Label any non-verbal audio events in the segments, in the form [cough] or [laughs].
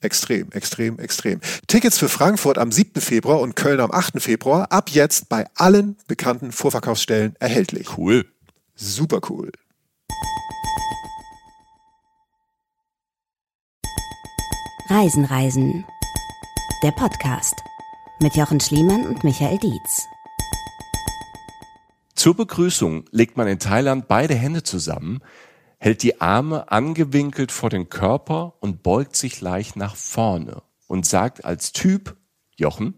Extrem, extrem, extrem. Tickets für Frankfurt am 7. Februar und Köln am 8. Februar ab jetzt bei allen bekannten Vorverkaufsstellen erhältlich. Cool. Super cool. Reisen, Reisen. Der Podcast mit Jochen Schliemann und Michael Dietz. Zur Begrüßung legt man in Thailand beide Hände zusammen, hält die Arme angewinkelt vor den Körper und beugt sich leicht nach vorne und sagt als Typ, Jochen,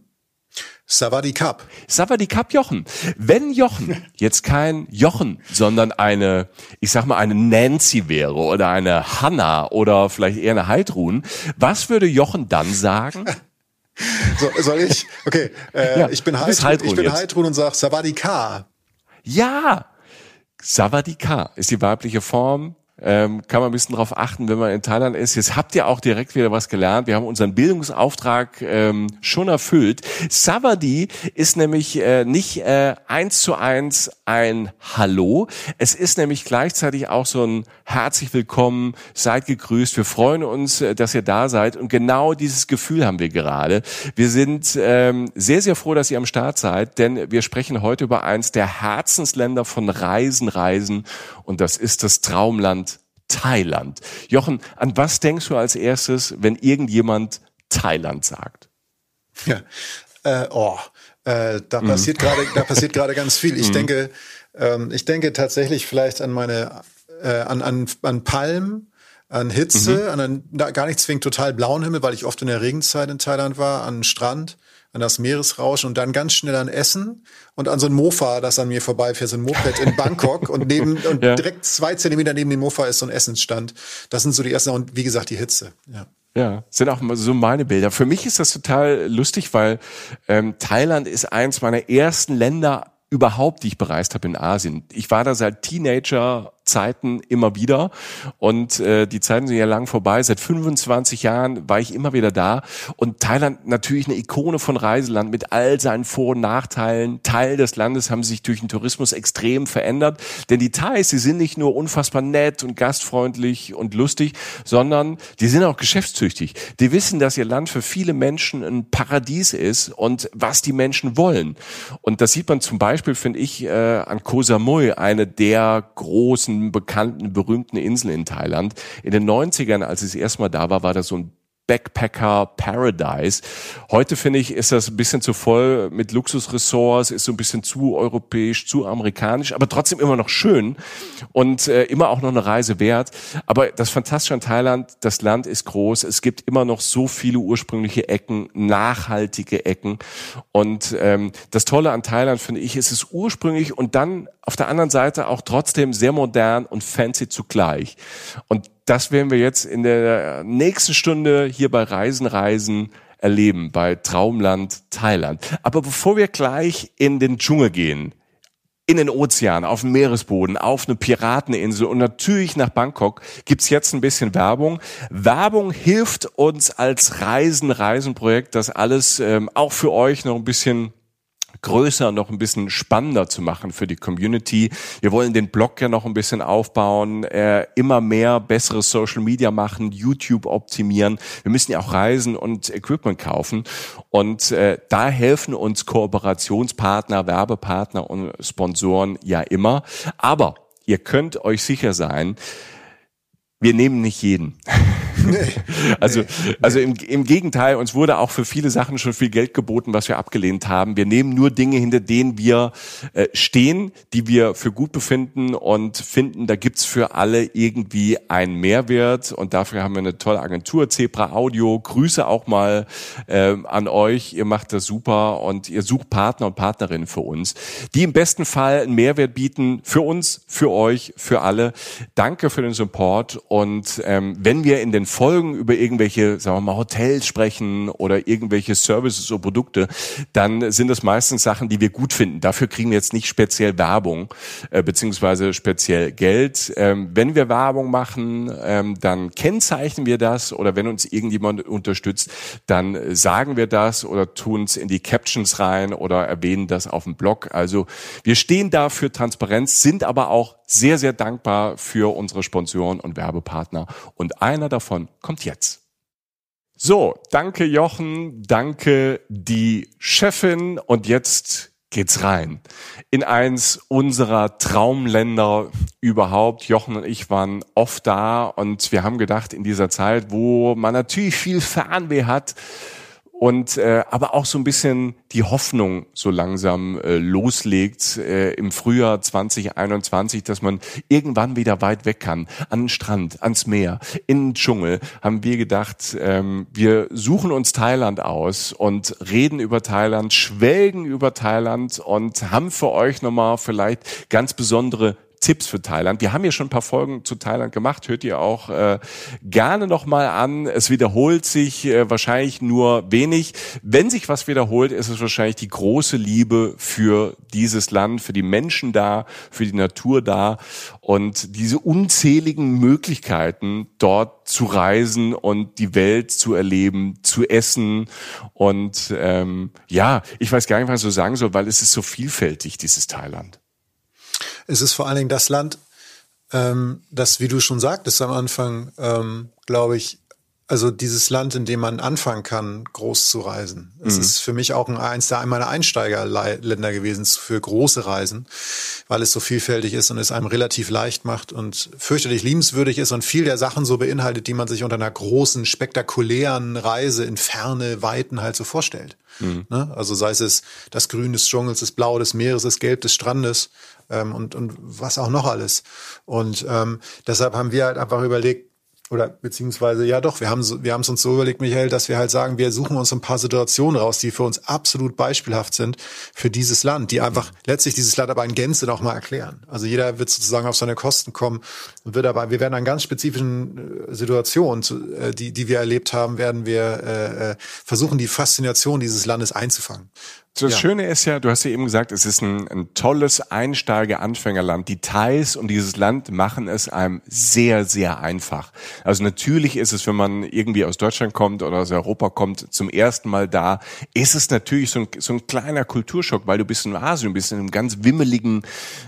Savadi Cup. Savadi Cup Jochen. Wenn Jochen jetzt kein Jochen, sondern eine, ich sag mal, eine Nancy wäre oder eine Hanna oder vielleicht eher eine Heidrun, was würde Jochen dann sagen? So, soll ich? Okay, äh, ja, ich bin Heidrun, Heidrun ich bin Heidrun und sag Savadi. Ja, Savadi Ka ist die weibliche Form ähm, kann man ein bisschen darauf achten, wenn man in Thailand ist. Jetzt habt ihr auch direkt wieder was gelernt. Wir haben unseren Bildungsauftrag ähm, schon erfüllt. Savadi ist nämlich äh, nicht äh, eins zu eins ein Hallo. Es ist nämlich gleichzeitig auch so ein herzlich willkommen, seid gegrüßt. Wir freuen uns, äh, dass ihr da seid. Und genau dieses Gefühl haben wir gerade. Wir sind ähm, sehr, sehr froh, dass ihr am Start seid, denn wir sprechen heute über eins der Herzensländer von Reisen, Reisen. Und das ist das Traumland Thailand. Jochen, an was denkst du als erstes, wenn irgendjemand Thailand sagt? Ja, äh, oh, äh, da mhm. passiert gerade, da passiert gerade ganz viel. Ich mhm. denke, ähm, ich denke tatsächlich vielleicht an meine, äh, an, an, an Palmen, an Hitze, mhm. an einen gar nicht zwingend total blauen Himmel, weil ich oft in der Regenzeit in Thailand war, an Strand an das Meeresrauschen und dann ganz schnell an Essen und an so ein Mofa, das an mir vorbeifährt, so ein Moped in [laughs] Bangkok und neben und ja. direkt zwei Zentimeter neben dem Mofa ist so ein Essensstand. Das sind so die ersten und wie gesagt die Hitze. Ja. Ja, sind auch so meine Bilder. Für mich ist das total lustig, weil ähm, Thailand ist eins meiner ersten Länder überhaupt, die ich bereist habe in Asien. Ich war da seit Teenager Zeiten immer wieder. Und äh, die Zeiten sind ja lang vorbei. Seit 25 Jahren war ich immer wieder da. Und Thailand natürlich eine Ikone von Reiseland mit all seinen Vor- und Nachteilen. Teil des Landes haben sich durch den Tourismus extrem verändert. Denn die Thais, sie sind nicht nur unfassbar nett und gastfreundlich und lustig, sondern die sind auch geschäftstüchtig. Die wissen, dass ihr Land für viele Menschen ein Paradies ist und was die Menschen wollen. Und das sieht man zum Beispiel, finde ich, äh, an Koh Samui, eine der großen bekannten, berühmten Inseln in Thailand. In den 90ern, als ich das erste da war, war das so ein Backpacker Paradise. Heute finde ich, ist das ein bisschen zu voll mit Luxusressorts, ist so ein bisschen zu europäisch, zu amerikanisch, aber trotzdem immer noch schön und äh, immer auch noch eine Reise wert. Aber das Fantastische an Thailand, das Land ist groß, es gibt immer noch so viele ursprüngliche Ecken, nachhaltige Ecken. Und ähm, das Tolle an Thailand finde ich, ist es ursprünglich und dann auf der anderen Seite auch trotzdem sehr modern und fancy zugleich. Und das werden wir jetzt in der nächsten Stunde hier bei Reisen, Reisen erleben, bei Traumland Thailand. Aber bevor wir gleich in den Dschungel gehen, in den Ozean, auf dem Meeresboden, auf eine Pirateninsel und natürlich nach Bangkok gibt's jetzt ein bisschen Werbung. Werbung hilft uns als Reisen-Reisen-Projekt, das alles ähm, auch für euch noch ein bisschen größer, noch ein bisschen spannender zu machen für die Community. Wir wollen den Blog ja noch ein bisschen aufbauen, äh, immer mehr bessere Social Media machen, YouTube optimieren. Wir müssen ja auch Reisen und Equipment kaufen. Und äh, da helfen uns Kooperationspartner, Werbepartner und Sponsoren ja immer. Aber ihr könnt euch sicher sein, wir nehmen nicht jeden. [laughs] [laughs] Also, nee, also im, im Gegenteil, uns wurde auch für viele Sachen schon viel Geld geboten, was wir abgelehnt haben. Wir nehmen nur Dinge, hinter denen wir äh, stehen, die wir für gut befinden und finden, da gibt's für alle irgendwie einen Mehrwert. Und dafür haben wir eine tolle Agentur, Zebra Audio. Grüße auch mal äh, an euch. Ihr macht das super und ihr sucht Partner und Partnerinnen für uns, die im besten Fall einen Mehrwert bieten für uns, für euch, für alle. Danke für den Support. Und ähm, wenn wir in den Folgen über irgendwelche, sagen wir mal, Hotels sprechen oder irgendwelche Services oder Produkte, dann sind das meistens Sachen, die wir gut finden. Dafür kriegen wir jetzt nicht speziell Werbung äh, beziehungsweise speziell Geld. Ähm, wenn wir Werbung machen, ähm, dann kennzeichnen wir das oder wenn uns irgendjemand unterstützt, dann sagen wir das oder tun es in die Captions rein oder erwähnen das auf dem Blog. Also wir stehen da für Transparenz, sind aber auch sehr, sehr dankbar für unsere Sponsoren und Werbepartner. Und einer davon kommt jetzt. So, danke Jochen, danke die Chefin und jetzt geht's rein in eins unserer Traumländer überhaupt. Jochen und ich waren oft da und wir haben gedacht, in dieser Zeit, wo man natürlich viel Fernweh hat, und äh, aber auch so ein bisschen die Hoffnung so langsam äh, loslegt äh, im Frühjahr 2021, dass man irgendwann wieder weit weg kann, an den Strand, ans Meer, in den Dschungel, haben wir gedacht, ähm, wir suchen uns Thailand aus und reden über Thailand, schwelgen über Thailand und haben für euch nochmal vielleicht ganz besondere Tipps für Thailand. Wir haben ja schon ein paar Folgen zu Thailand gemacht, hört ihr auch äh, gerne nochmal an. Es wiederholt sich äh, wahrscheinlich nur wenig. Wenn sich was wiederholt, ist es wahrscheinlich die große Liebe für dieses Land, für die Menschen da, für die Natur da und diese unzähligen Möglichkeiten, dort zu reisen und die Welt zu erleben, zu essen. Und ähm, ja, ich weiß gar nicht, was ich so sagen soll, weil es ist so vielfältig, dieses Thailand. Es ist vor allen Dingen das Land, ähm, das, wie du schon sagtest am Anfang, ähm, glaube ich, also dieses Land, in dem man anfangen kann, groß zu reisen. Es mhm. ist für mich auch ein, eins der meiner Einsteigerländer gewesen für große Reisen, weil es so vielfältig ist und es einem relativ leicht macht und fürchterlich liebenswürdig ist und viel der Sachen so beinhaltet, die man sich unter einer großen, spektakulären Reise in ferne Weiten halt so vorstellt. Mhm. Ne? Also sei es das Grün des Dschungels, das Blau des Meeres, das Gelb des Strandes ähm, und, und was auch noch alles. Und ähm, deshalb haben wir halt einfach überlegt, oder beziehungsweise ja doch, wir haben wir haben es uns so überlegt, Michael, dass wir halt sagen, wir suchen uns ein paar Situationen raus, die für uns absolut beispielhaft sind für dieses Land, die einfach letztlich dieses Land aber in Gänze noch mal erklären. Also jeder wird sozusagen auf seine Kosten kommen und wird aber, wir werden an ganz spezifischen äh, Situationen, äh, die, die wir erlebt haben, werden wir äh, äh, versuchen, die Faszination dieses Landes einzufangen. Das ja. Schöne ist ja, du hast ja eben gesagt, es ist ein, ein tolles Einsteiger-Anfängerland. Die Thais und dieses Land machen es einem sehr, sehr einfach. Also natürlich ist es, wenn man irgendwie aus Deutschland kommt oder aus Europa kommt, zum ersten Mal da, ist es natürlich so ein, so ein kleiner Kulturschock, weil du bist in Asien, du bist in einem ganz wimmeligen,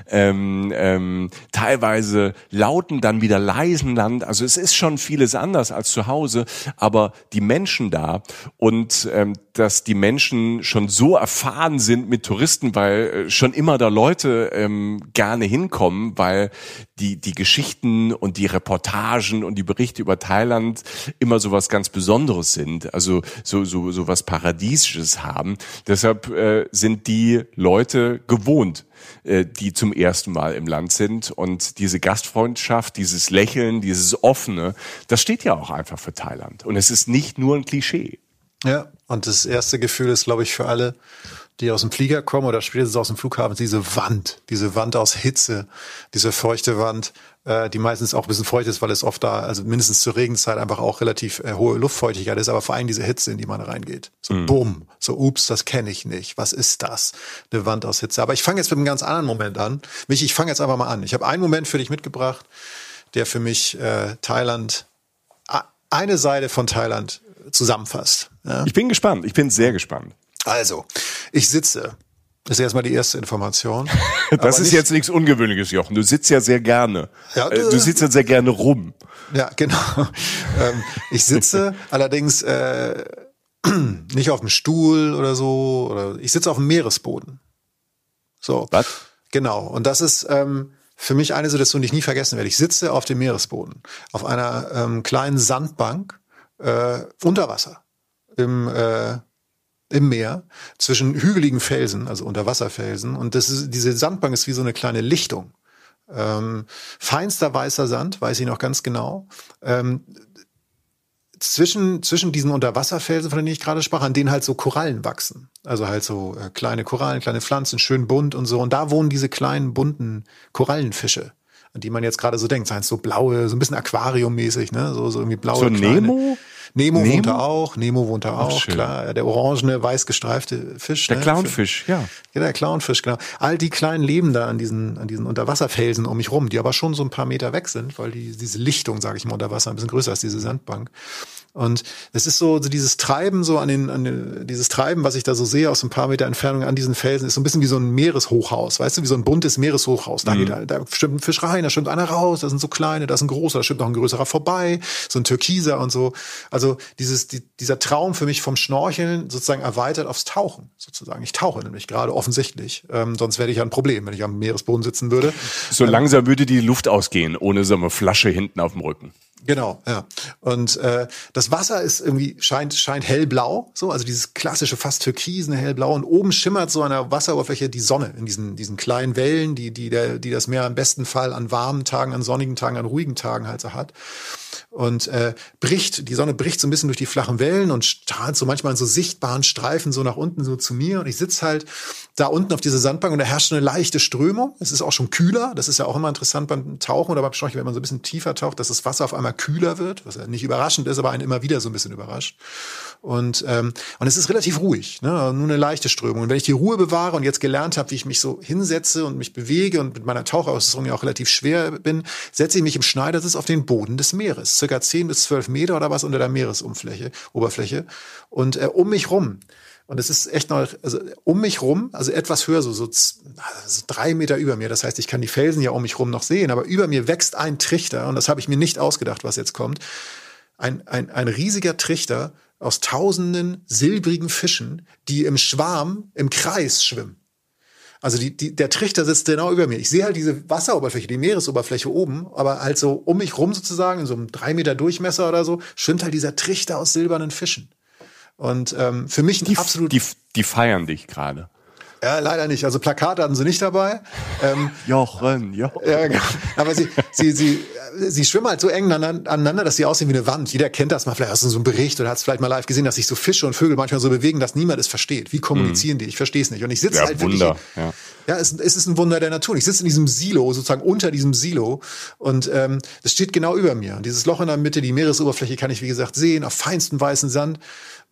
ähm, ähm, teilweise lauten, dann wieder leisen Land. Also es ist schon vieles anders als zu Hause, aber die Menschen da und ähm, dass die Menschen schon so erfahren sind mit Touristen, weil äh, schon immer da Leute ähm, gerne hinkommen, weil die, die Geschichten und die Reportagen und die Berichte über Thailand immer so was ganz Besonderes sind, also so, so, so was Paradiesisches haben. Deshalb äh, sind die Leute gewohnt, äh, die zum ersten Mal im Land sind. Und diese Gastfreundschaft, dieses Lächeln, dieses Offene, das steht ja auch einfach für Thailand. Und es ist nicht nur ein Klischee. Ja, und das erste Gefühl ist, glaube ich, für alle, die aus dem Flieger kommen oder spätestens aus dem Flughafen, diese Wand, diese Wand aus Hitze, diese feuchte Wand, äh, die meistens auch ein bisschen feucht ist, weil es oft da, also mindestens zur Regenzeit einfach auch relativ äh, hohe Luftfeuchtigkeit ist, aber vor allem diese Hitze, in die man reingeht. So mhm. bumm, so ups, das kenne ich nicht. Was ist das? Eine Wand aus Hitze. Aber ich fange jetzt mit einem ganz anderen Moment an. Mich, ich fange jetzt einfach mal an. Ich habe einen Moment für dich mitgebracht, der für mich äh, Thailand, eine Seite von Thailand zusammenfasst. Ja? Ich bin gespannt. Ich bin sehr gespannt. Also, ich sitze. Das ist erstmal die erste Information. [laughs] das ist jetzt nichts Ungewöhnliches, Jochen. Du sitzt ja sehr gerne. Ja, äh, du sitzt ja sehr gerne rum. Ja, genau. [laughs] Ähm, ich sitze allerdings äh, nicht auf dem Stuhl oder so. Oder ich sitze auf dem Meeresboden. So. Was? Genau. Und das ist, ähm, für mich eine Situation, die ich nie vergessen werde. Ich sitze auf dem Meeresboden, auf einer ähm, kleinen Sandbank äh, unter Wasser im, äh, im Meer zwischen hügeligen Felsen, also Unterwasserfelsen. Und das ist, diese Sandbank ist wie so eine kleine Lichtung. Ähm, feinster weißer Sand, weiß ich noch ganz genau. Ähm, zwischen, zwischen diesen Unterwasserfelsen, von denen ich gerade sprach, an denen halt so Korallen wachsen. Also halt so äh, kleine Korallen, kleine Pflanzen, schön bunt und so. Und da wohnen diese kleinen bunten Korallenfische, an die man jetzt gerade so denkt. Seien so blaue, so ein bisschen aquariummäßig, ne? So, so irgendwie blaue. So kleine. Nemo? Nemo, Nemo wohnt da auch, Nemo wohnt da auch, schön. klar. Der orangene, weiß gestreifte Fisch. Der ne? Clownfisch, ja. Ja, der Clownfisch, genau. All die kleinen leben da an diesen, an diesen Unterwasserfelsen um mich rum, die aber schon so ein paar Meter weg sind, weil die, diese Lichtung, sage ich mal, unter Wasser ein bisschen größer ist, diese Sandbank. Und es ist so, so dieses Treiben, so an den, an den, dieses Treiben, was ich da so sehe aus ein paar Meter Entfernung an diesen Felsen, ist so ein bisschen wie so ein Meereshochhaus, weißt du, wie so ein buntes Meereshochhaus. Da, mhm. geht, da, da stimmt ein Fisch rein, da stimmt einer raus, da sind so kleine, da ist ein großer, da stimmt noch ein größerer vorbei, so ein Türkiser und so. Also dieses, die, dieser Traum für mich vom Schnorcheln sozusagen erweitert aufs Tauchen, sozusagen. Ich tauche nämlich gerade offensichtlich. Ähm, sonst wäre ich ja ein Problem, wenn ich am Meeresboden sitzen würde. So ähm, langsam würde die Luft ausgehen, ohne so eine Flasche hinten auf dem Rücken. Genau, ja. Und äh, das Wasser ist irgendwie scheint scheint hellblau, so also dieses klassische fast türkisen hellblau und oben schimmert so an der Wasseroberfläche die Sonne in diesen diesen kleinen Wellen, die die der die das Meer im besten Fall an warmen Tagen, an sonnigen Tagen, an ruhigen Tagen halt so hat und äh, bricht, die Sonne bricht so ein bisschen durch die flachen Wellen und strahlt so manchmal in so sichtbaren Streifen so nach unten so zu mir und ich sitze halt da unten auf dieser Sandbank und da herrscht eine leichte Strömung. Es ist auch schon kühler, das ist ja auch immer interessant beim Tauchen oder beim Schnorcheln, wenn man so ein bisschen tiefer taucht, dass das Wasser auf einmal kühler wird, was ja nicht überraschend ist, aber einen immer wieder so ein bisschen überrascht. Und, ähm, und es ist relativ ruhig, ne? nur eine leichte Strömung. Und wenn ich die Ruhe bewahre und jetzt gelernt habe, wie ich mich so hinsetze und mich bewege und mit meiner Tauchausrüstung ja auch relativ schwer bin, setze ich mich im Schneidersitz auf den Boden des Meeres, circa 10 bis 12 Meter oder was unter der Meeresumfläche, Oberfläche. Und äh, um mich rum und es ist echt noch, also um mich rum, also etwas höher, so, so, so drei Meter über mir. Das heißt, ich kann die Felsen ja um mich rum noch sehen, aber über mir wächst ein Trichter, und das habe ich mir nicht ausgedacht, was jetzt kommt. Ein, ein, ein riesiger Trichter aus tausenden silbrigen Fischen, die im Schwarm, im Kreis schwimmen. Also die, die, der Trichter sitzt genau über mir. Ich sehe halt diese Wasseroberfläche, die Meeresoberfläche oben, aber halt so um mich rum sozusagen, in so einem drei Meter Durchmesser oder so, schwimmt halt dieser Trichter aus silbernen Fischen. Und ähm, für mich die, absolut. Die, die feiern dich gerade. Ja, leider nicht. Also Plakate hatten sie nicht dabei. Ähm, [laughs] Jochen, Jochen. Ja, genau. Aber sie, sie, sie, sie schwimmen halt so eng aneinander, dass sie aussehen wie eine Wand. Jeder kennt das mal. Vielleicht du so einen Bericht oder hat es vielleicht mal live gesehen, dass sich so Fische und Vögel manchmal so bewegen, dass niemand es versteht. Wie kommunizieren mhm. die? Ich verstehe es nicht. Und ich sitze ja, halt Wunder. wirklich. Ja, ja es, es ist ein Wunder der Natur. Ich sitze in diesem Silo, sozusagen unter diesem Silo. Und ähm, das steht genau über mir. Und dieses Loch in der Mitte, die Meeresoberfläche kann ich, wie gesagt, sehen, auf feinstem weißen Sand.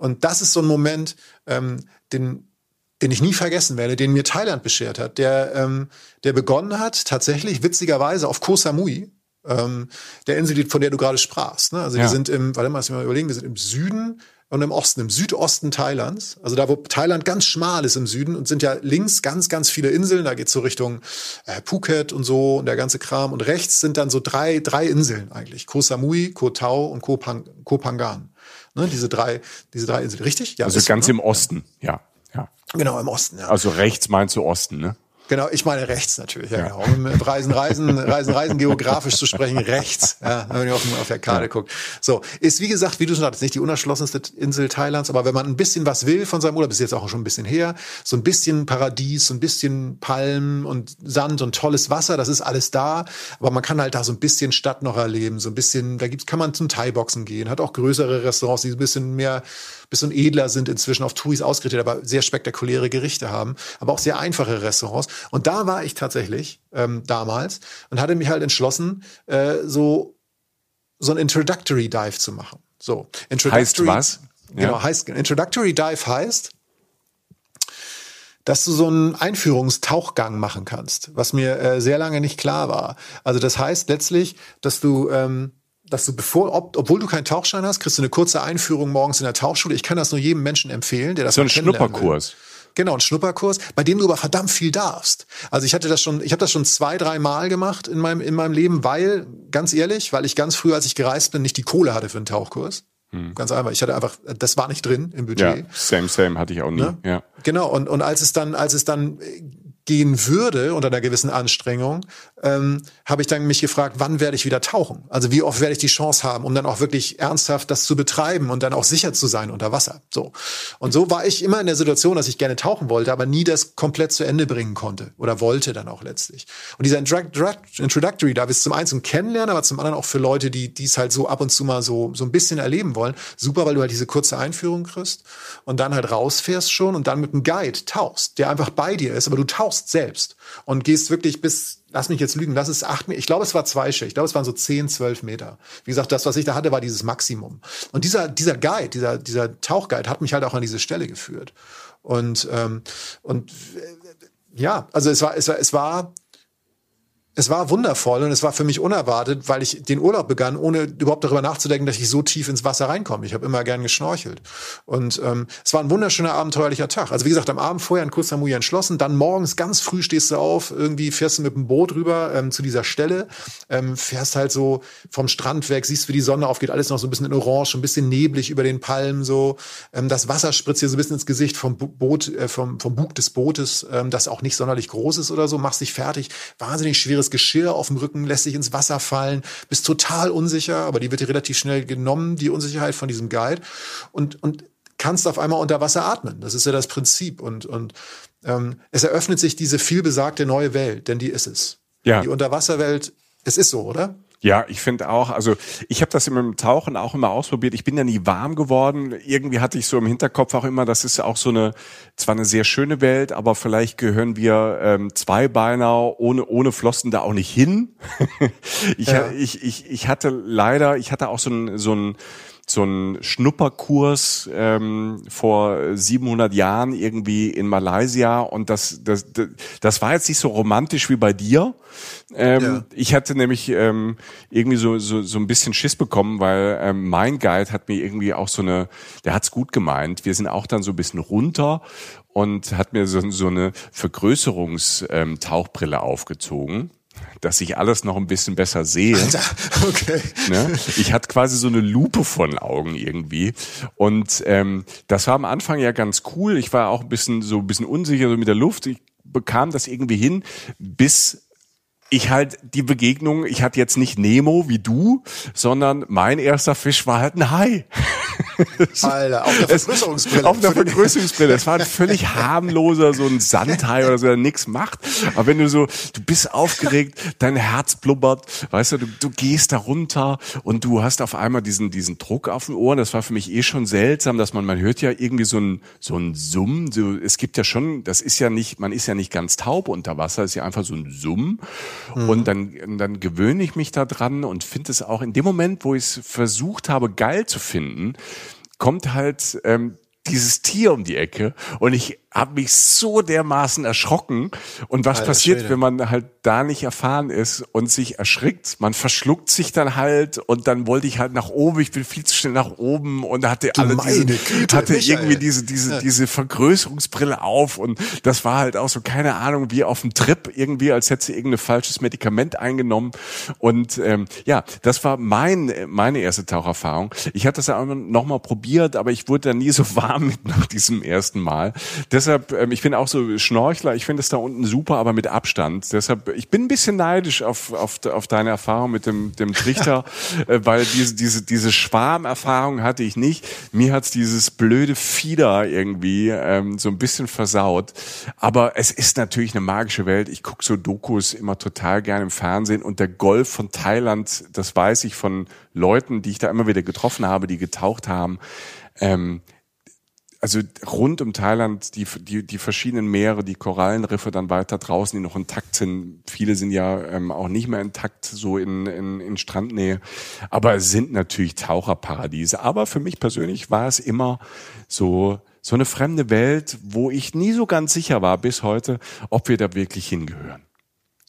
Und das ist so ein Moment, ähm, den, den ich nie vergessen werde, den mir Thailand beschert hat, der, ähm, der begonnen hat, tatsächlich witzigerweise auf Koh Samui, ähm, der Insel, von der du gerade sprachst. Ne? Also ja. wir sind im, warte mal, lass mich mal überlegen, wir sind im Süden und im Osten, im Südosten Thailands. Also da, wo Thailand ganz schmal ist im Süden und sind ja links ganz, ganz viele Inseln. Da geht's so Richtung äh, Phuket und so und der ganze Kram. Und rechts sind dann so drei, drei Inseln eigentlich. Koh Samui, Koh Tao und Koh, Pang, Koh Phangan. Ne? Diese drei, diese drei Inseln. Richtig? Ja. Also ganz ne? im Osten, ja. Ja. Genau, im Osten, ja. Also rechts meinst du Osten, ne? Genau, ich meine rechts natürlich, ja, ja. genau. Um Reisen, Reisen, Reisen, Reisen geografisch zu sprechen, rechts, ja, wenn ihr auf, auf der Karte ja. guckt. So, ist wie gesagt, wie du schon sagtest, nicht die unerschlossenste Insel Thailands, aber wenn man ein bisschen was will von seinem Urlaub, ist jetzt auch schon ein bisschen her, so ein bisschen Paradies, so ein bisschen Palmen und Sand und tolles Wasser, das ist alles da, aber man kann halt da so ein bisschen Stadt noch erleben, so ein bisschen, da gibt's, kann man zum Thai-Boxen gehen, hat auch größere Restaurants, die ein bisschen mehr bisschen edler sind inzwischen auf Touris ausgerichtet, aber sehr spektakuläre Gerichte haben, aber auch sehr einfache Restaurants. Und da war ich tatsächlich ähm, damals und hatte mich halt entschlossen, äh, so so ein Introductory Dive zu machen. So Introductory, heißt was? Genau, ja. heißt Introductory Dive heißt, dass du so einen Einführungstauchgang machen kannst, was mir äh, sehr lange nicht klar war. Also das heißt letztlich, dass du ähm, dass du bevor, ob, obwohl du keinen Tauchschein hast, kriegst du eine kurze Einführung morgens in der Tauchschule. Ich kann das nur jedem Menschen empfehlen, der das so ein Schnupperkurs. Genau, ein Schnupperkurs, bei dem du aber verdammt viel darfst. Also ich hatte das schon, ich habe das schon zwei, drei Mal gemacht in meinem in meinem Leben, weil ganz ehrlich, weil ich ganz früh, als ich gereist bin, nicht die Kohle hatte für einen Tauchkurs. Hm. Ganz einfach. Ich hatte einfach, das war nicht drin im Budget. Ja, same, same hatte ich auch nie. Ne? Ja. Genau. Und und als es dann, als es dann gehen würde unter einer gewissen Anstrengung, ähm, habe ich dann mich gefragt, wann werde ich wieder tauchen? Also wie oft werde ich die Chance haben, um dann auch wirklich ernsthaft das zu betreiben und dann auch sicher zu sein unter Wasser. So. Und so war ich immer in der Situation, dass ich gerne tauchen wollte, aber nie das komplett zu Ende bringen konnte oder wollte dann auch letztlich. Und dieser Introductory, da ist zum einen zum Kennenlernen, aber zum anderen auch für Leute, die es halt so ab und zu mal so, so ein bisschen erleben wollen. Super, weil du halt diese kurze Einführung kriegst und dann halt rausfährst schon und dann mit einem Guide tauchst, der einfach bei dir ist, aber du tauchst selbst und gehst wirklich bis, lass mich jetzt lügen, lass es acht Meter, ich glaube, es war zwei Schicht, ich glaube, es waren so zehn, zwölf Meter. Wie gesagt, das, was ich da hatte, war dieses Maximum. Und dieser, dieser Guide, dieser, dieser Tauchguide hat mich halt auch an diese Stelle geführt. Und, ähm, und äh, ja, also es war, es war, es war es war wundervoll und es war für mich unerwartet, weil ich den Urlaub begann, ohne überhaupt darüber nachzudenken, dass ich so tief ins Wasser reinkomme. Ich habe immer gern geschnorchelt. Und ähm, es war ein wunderschöner, abenteuerlicher Tag. Also wie gesagt, am Abend vorher in Koh Samui entschlossen, dann morgens ganz früh stehst du auf, irgendwie fährst du mit dem Boot rüber ähm, zu dieser Stelle, ähm, fährst halt so vom Strand weg, siehst, wie die Sonne aufgeht, alles noch so ein bisschen in Orange, ein bisschen neblig über den Palmen so. Ähm, das Wasser spritzt dir so ein bisschen ins Gesicht vom Boot, äh, vom, vom Bug des Bootes, ähm, das auch nicht sonderlich groß ist oder so, machst dich fertig. Wahnsinnig Geschirr auf dem Rücken, lässt sich ins Wasser fallen, bist total unsicher, aber die wird dir relativ schnell genommen, die Unsicherheit von diesem Guide. Und, und kannst auf einmal unter Wasser atmen. Das ist ja das Prinzip. Und, und ähm, es eröffnet sich diese vielbesagte neue Welt, denn die ist es. Ja. Die Unterwasserwelt, es ist so, oder? Ja, ich finde auch, also ich habe das im Tauchen auch immer ausprobiert. Ich bin ja nie warm geworden. Irgendwie hatte ich so im Hinterkopf auch immer, das ist auch so eine, zwar eine sehr schöne Welt, aber vielleicht gehören wir ähm, Zweibeiner ohne, ohne Flossen da auch nicht hin. [laughs] ich, ja. ich, ich, ich hatte leider, ich hatte auch so ein, so ein so ein Schnupperkurs ähm, vor 700 Jahren irgendwie in Malaysia und das, das, das war jetzt nicht so romantisch wie bei dir. Ähm, ja. Ich hatte nämlich ähm, irgendwie so, so, so ein bisschen Schiss bekommen, weil ähm, mein Guide hat mir irgendwie auch so eine, der hat's gut gemeint. Wir sind auch dann so ein bisschen runter und hat mir so, so eine Vergrößerungstauchbrille aufgezogen dass ich alles noch ein bisschen besser sehe. Alter, okay. Ne? Ich hatte quasi so eine Lupe von Augen irgendwie. Und ähm, das war am Anfang ja ganz cool. Ich war auch ein bisschen so ein bisschen unsicher so mit der Luft. Ich bekam das irgendwie hin, bis ich halt die Begegnung, ich hatte jetzt nicht Nemo wie du, sondern mein erster Fisch war halt ein Hai. [laughs] Alter, auf der Vergrößerungsbrille. auf der Vergrößerungsbrille. Es war ein völlig harmloser, so ein Sandhai oder so, der nichts macht. Aber wenn du so, du bist aufgeregt, dein Herz blubbert, weißt du, du, du gehst da runter und du hast auf einmal diesen, diesen Druck auf den Ohren. Das war für mich eh schon seltsam, dass man, man hört ja irgendwie so ein, so ein Summen. So, es gibt ja schon, das ist ja nicht, man ist ja nicht ganz taub unter Wasser, ist ja einfach so ein Summen. Mhm. Und dann, dann gewöhne ich mich da dran und finde es auch in dem Moment, wo ich es versucht habe, geil zu finden, kommt halt ähm, dieses Tier um die Ecke und ich habe mich so dermaßen erschrocken. Und was Alter, passiert, Schwede. wenn man halt da nicht erfahren ist und sich erschrickt? Man verschluckt sich dann halt und dann wollte ich halt nach oben. Ich bin viel zu schnell nach oben und hatte du alle diese, Güte, hatte Michael. irgendwie diese diese ja. diese Vergrößerungsbrille auf und das war halt auch so keine Ahnung wie auf dem Trip irgendwie, als hätte sie irgendein falsches Medikament eingenommen. Und ähm, ja, das war mein meine erste Taucherfahrung. Ich hatte das ja auch noch mal probiert, aber ich wurde da nie so [laughs] warm mit nach diesem ersten Mal. Das deshalb, ähm, ich bin auch so Schnorchler, ich finde es da unten super, aber mit Abstand. Deshalb, ich bin ein bisschen neidisch auf, auf, auf deine Erfahrung mit dem, dem Trichter, [laughs] äh, weil diese, diese, diese Schwarmerfahrung hatte ich nicht. Mir hat's dieses blöde Fieder irgendwie ähm, so ein bisschen versaut. Aber es ist natürlich eine magische Welt. Ich gucke so Dokus immer total gerne im Fernsehen und der Golf von Thailand, das weiß ich von Leuten, die ich da immer wieder getroffen habe, die getaucht haben. Ähm, also rund um Thailand die, die, die verschiedenen Meere, die Korallenriffe dann weiter draußen, die noch intakt sind. Viele sind ja ähm, auch nicht mehr intakt, so in, in, in Strandnähe. Aber es sind natürlich Taucherparadiese. Aber für mich persönlich war es immer so, so eine fremde Welt, wo ich nie so ganz sicher war bis heute, ob wir da wirklich hingehören.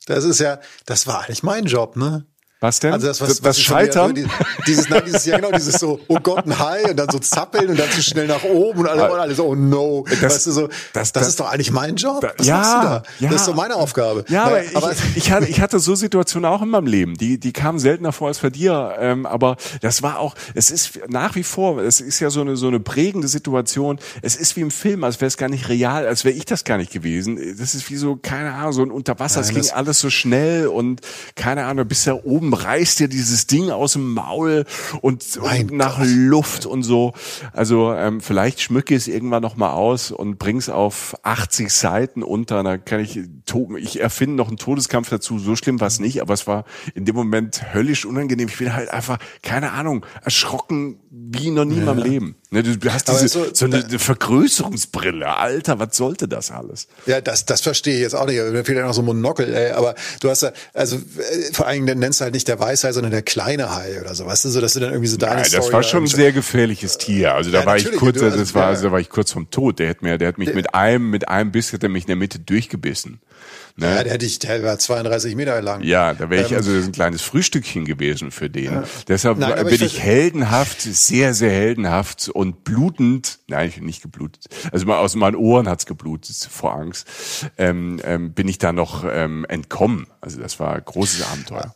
Das ist ja, das war eigentlich mein Job, ne? Was denn? Also das, was, das was Scheitern? mir- dieses, nein, dieses, ja genau, dieses so, oh Gott, ein Hai und dann so zappeln und dann zu schnell nach oben und alle, und alle so, oh no. Das- weißt du so, das- das, das- ist doch eigentlich mein Job. Was ja, machst du da? ja. Das ist doch meine Aufgabe. Ja, aber, Naja, ich, ich, hatte, ich hatte so Situationen auch in meinem Leben, die, die kamen seltener vor als bei dir. Ähm, aber das war auch, es ist nach wie vor, es ist ja so eine, so eine prägende Situation. Es ist wie im Film, als wäre es gar nicht real, als wäre ich das gar nicht gewesen. Das ist wie so, keine Ahnung, so ein Unterwasser. es Nein, ging das- alles so schnell und keine Ahnung, bis da oben reißt dir dieses Ding aus dem Maul und, und nach Gott. Luft und so. Also ähm, vielleicht schmücke ich es irgendwann noch mal aus und bring's auf 80 Seiten unter. Da kann ich to- ich erfinde noch einen Todeskampf dazu. So schlimm war es nicht, aber es war in dem Moment höllisch unangenehm. Ich bin halt einfach keine Ahnung erschrocken wie noch nie in meinem Leben. Ne, du, hast diese, so- so eine, eine Vergrößerungsbrille. Alter, was sollte das alles? Ja, das, das verstehe ich jetzt auch nicht. Mir fehlt ja noch so ein Monokel, ey. Aber du hast ja, also äh, vor allem, dann nennst du halt nicht der Weißhai, sondern der kleine Hai oder so. Weißt du, so, dass du dann irgendwie so deine Nein, Story das war schon ein sehr gefährliches Tier. Also da Ja, war ich kurz, du- also, das war, ja. also da war ich kurz vom Tod. Der hat mir, der hat mich mit einem, mit einem Biss hat er mich in der Mitte durchgebissen. Ne? Ja, der, hätte ich, der war 32 Meter lang. Ja, da wäre ich Ähm, also ein kleines Frühstückchen gewesen für den. Deshalb Nein, bin ich ich, heldenhaft, sehr, sehr heldenhaft und blutend, nein, ich bin nicht geblutet, also mal aus meinen Ohren hat's geblutet vor Angst, ähm, ähm, bin ich da noch ähm, entkommen. Also das war ein großes Abenteuer.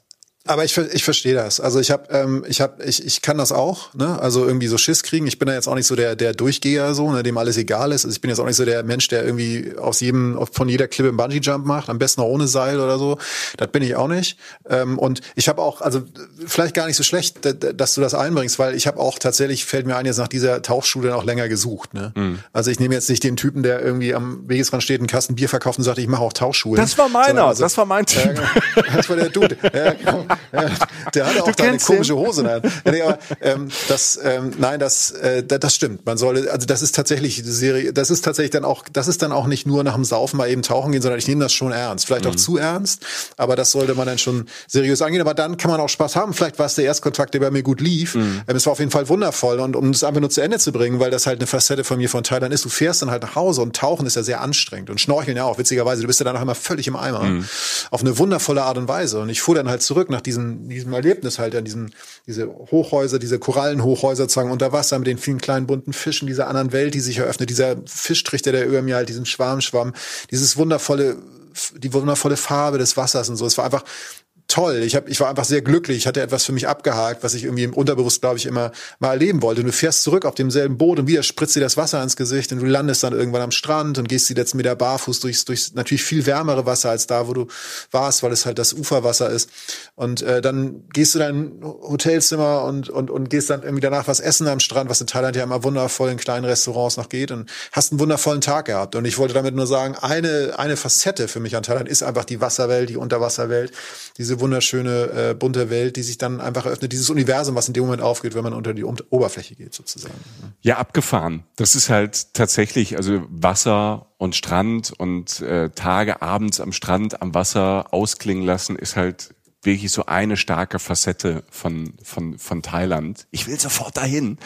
Aber ich, ich verstehe das. Also ich habe, ähm, ich habe, ich, ich kann das auch. Ne? Also irgendwie so Schiss kriegen. Ich bin da jetzt auch nicht so der der Durchgeher so, ne, dem alles egal ist. Also ich bin jetzt auch nicht so der Mensch, der irgendwie aus jedem von jeder Klippe einen Bungee Jump macht, am besten auch ohne Seil oder so. Das bin ich auch nicht. Ähm, und ich habe auch, also vielleicht gar nicht so schlecht, dass du das einbringst, weil ich habe auch tatsächlich fällt mir ein jetzt nach dieser Tauchschule auch länger gesucht. Ne? Mhm. Also ich nehme jetzt nicht den Typen, der irgendwie am Wegesrand steht, einen Kasten Bier verkauft und sagt, ich mache auch Tauchschulen. Das war meiner, also- das war mein Typ. genau. Das war der Dude. Ja, [laughs] der hatte auch da eine komische den? Hose. Nein, nee, aber, ähm, das, ähm, nein, das, äh, da- das stimmt. Man soll, also das ist tatsächlich die Serie. Das ist tatsächlich dann auch, das ist dann auch nicht nur nach dem Saufen mal eben tauchen gehen, sondern ich nehme das schon ernst. Vielleicht Mhm. auch zu ernst, aber das sollte man dann schon seriös angehen. Aber dann kann man auch Spaß haben. Vielleicht war es der Erstkontakt, der bei mir gut lief. Mhm. Ähm, es war auf jeden Fall wundervoll und um es einfach nur zu Ende zu bringen, weil das halt eine Facette von mir von Thailand ist. Du fährst dann halt nach Hause und tauchen ist ja sehr anstrengend und Schnorcheln ja auch. Witzigerweise, du bist ja danach immer völlig im Eimer. Mhm. Auf eine wundervolle Art und Weise. Und ich fuhr dann halt zurück nach diesem, diesem Erlebnis halt an diesen, diese Hochhäuser, diese Korallenhochhäuser sozusagen unter Wasser mit den vielen kleinen bunten Fischen dieser anderen Welt, die sich eröffnet, dieser Fischtrichter, der über mir halt diesen Schwarm schwamm, dieses wundervolle, die wundervolle Farbe des Wassers und so. Es war einfach toll. Ich, hab, ich war einfach sehr glücklich. Ich hatte etwas für mich abgehakt, was ich irgendwie im Unterbewusst, glaube ich, immer mal erleben wollte. Und du fährst zurück auf demselben Boot und wieder spritzt dir das Wasser ins Gesicht und du landest dann irgendwann am Strand und gehst die letzten Meter barfuß durchs, durchs natürlich viel wärmere Wasser als da, wo du warst, weil es halt das Uferwasser ist. Und äh, dann gehst du dein Hotelzimmer und, und, und gehst dann irgendwie danach was essen am Strand, was in Thailand ja immer wundervoll in kleinen Restaurants noch geht und hast einen wundervollen Tag gehabt. Und ich wollte damit nur sagen, eine, eine Facette für mich an Thailand ist einfach die Wasserwelt, die Unterwasserwelt, diese wunderschöne äh, bunte Welt, die sich dann einfach eröffnet, dieses Universum, was in dem Moment aufgeht, wenn man unter die um Oberfläche geht, sozusagen. Ja, abgefahren. Das ist halt tatsächlich, also Wasser und Strand und äh, Tage abends am Strand am Wasser ausklingen lassen, ist halt wirklich so eine starke Facette von von von Thailand. Ich will sofort dahin.